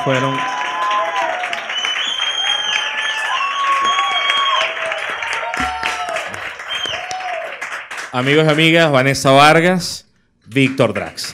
Fueron Amigos y amigas, Vanessa Vargas, Víctor Drax.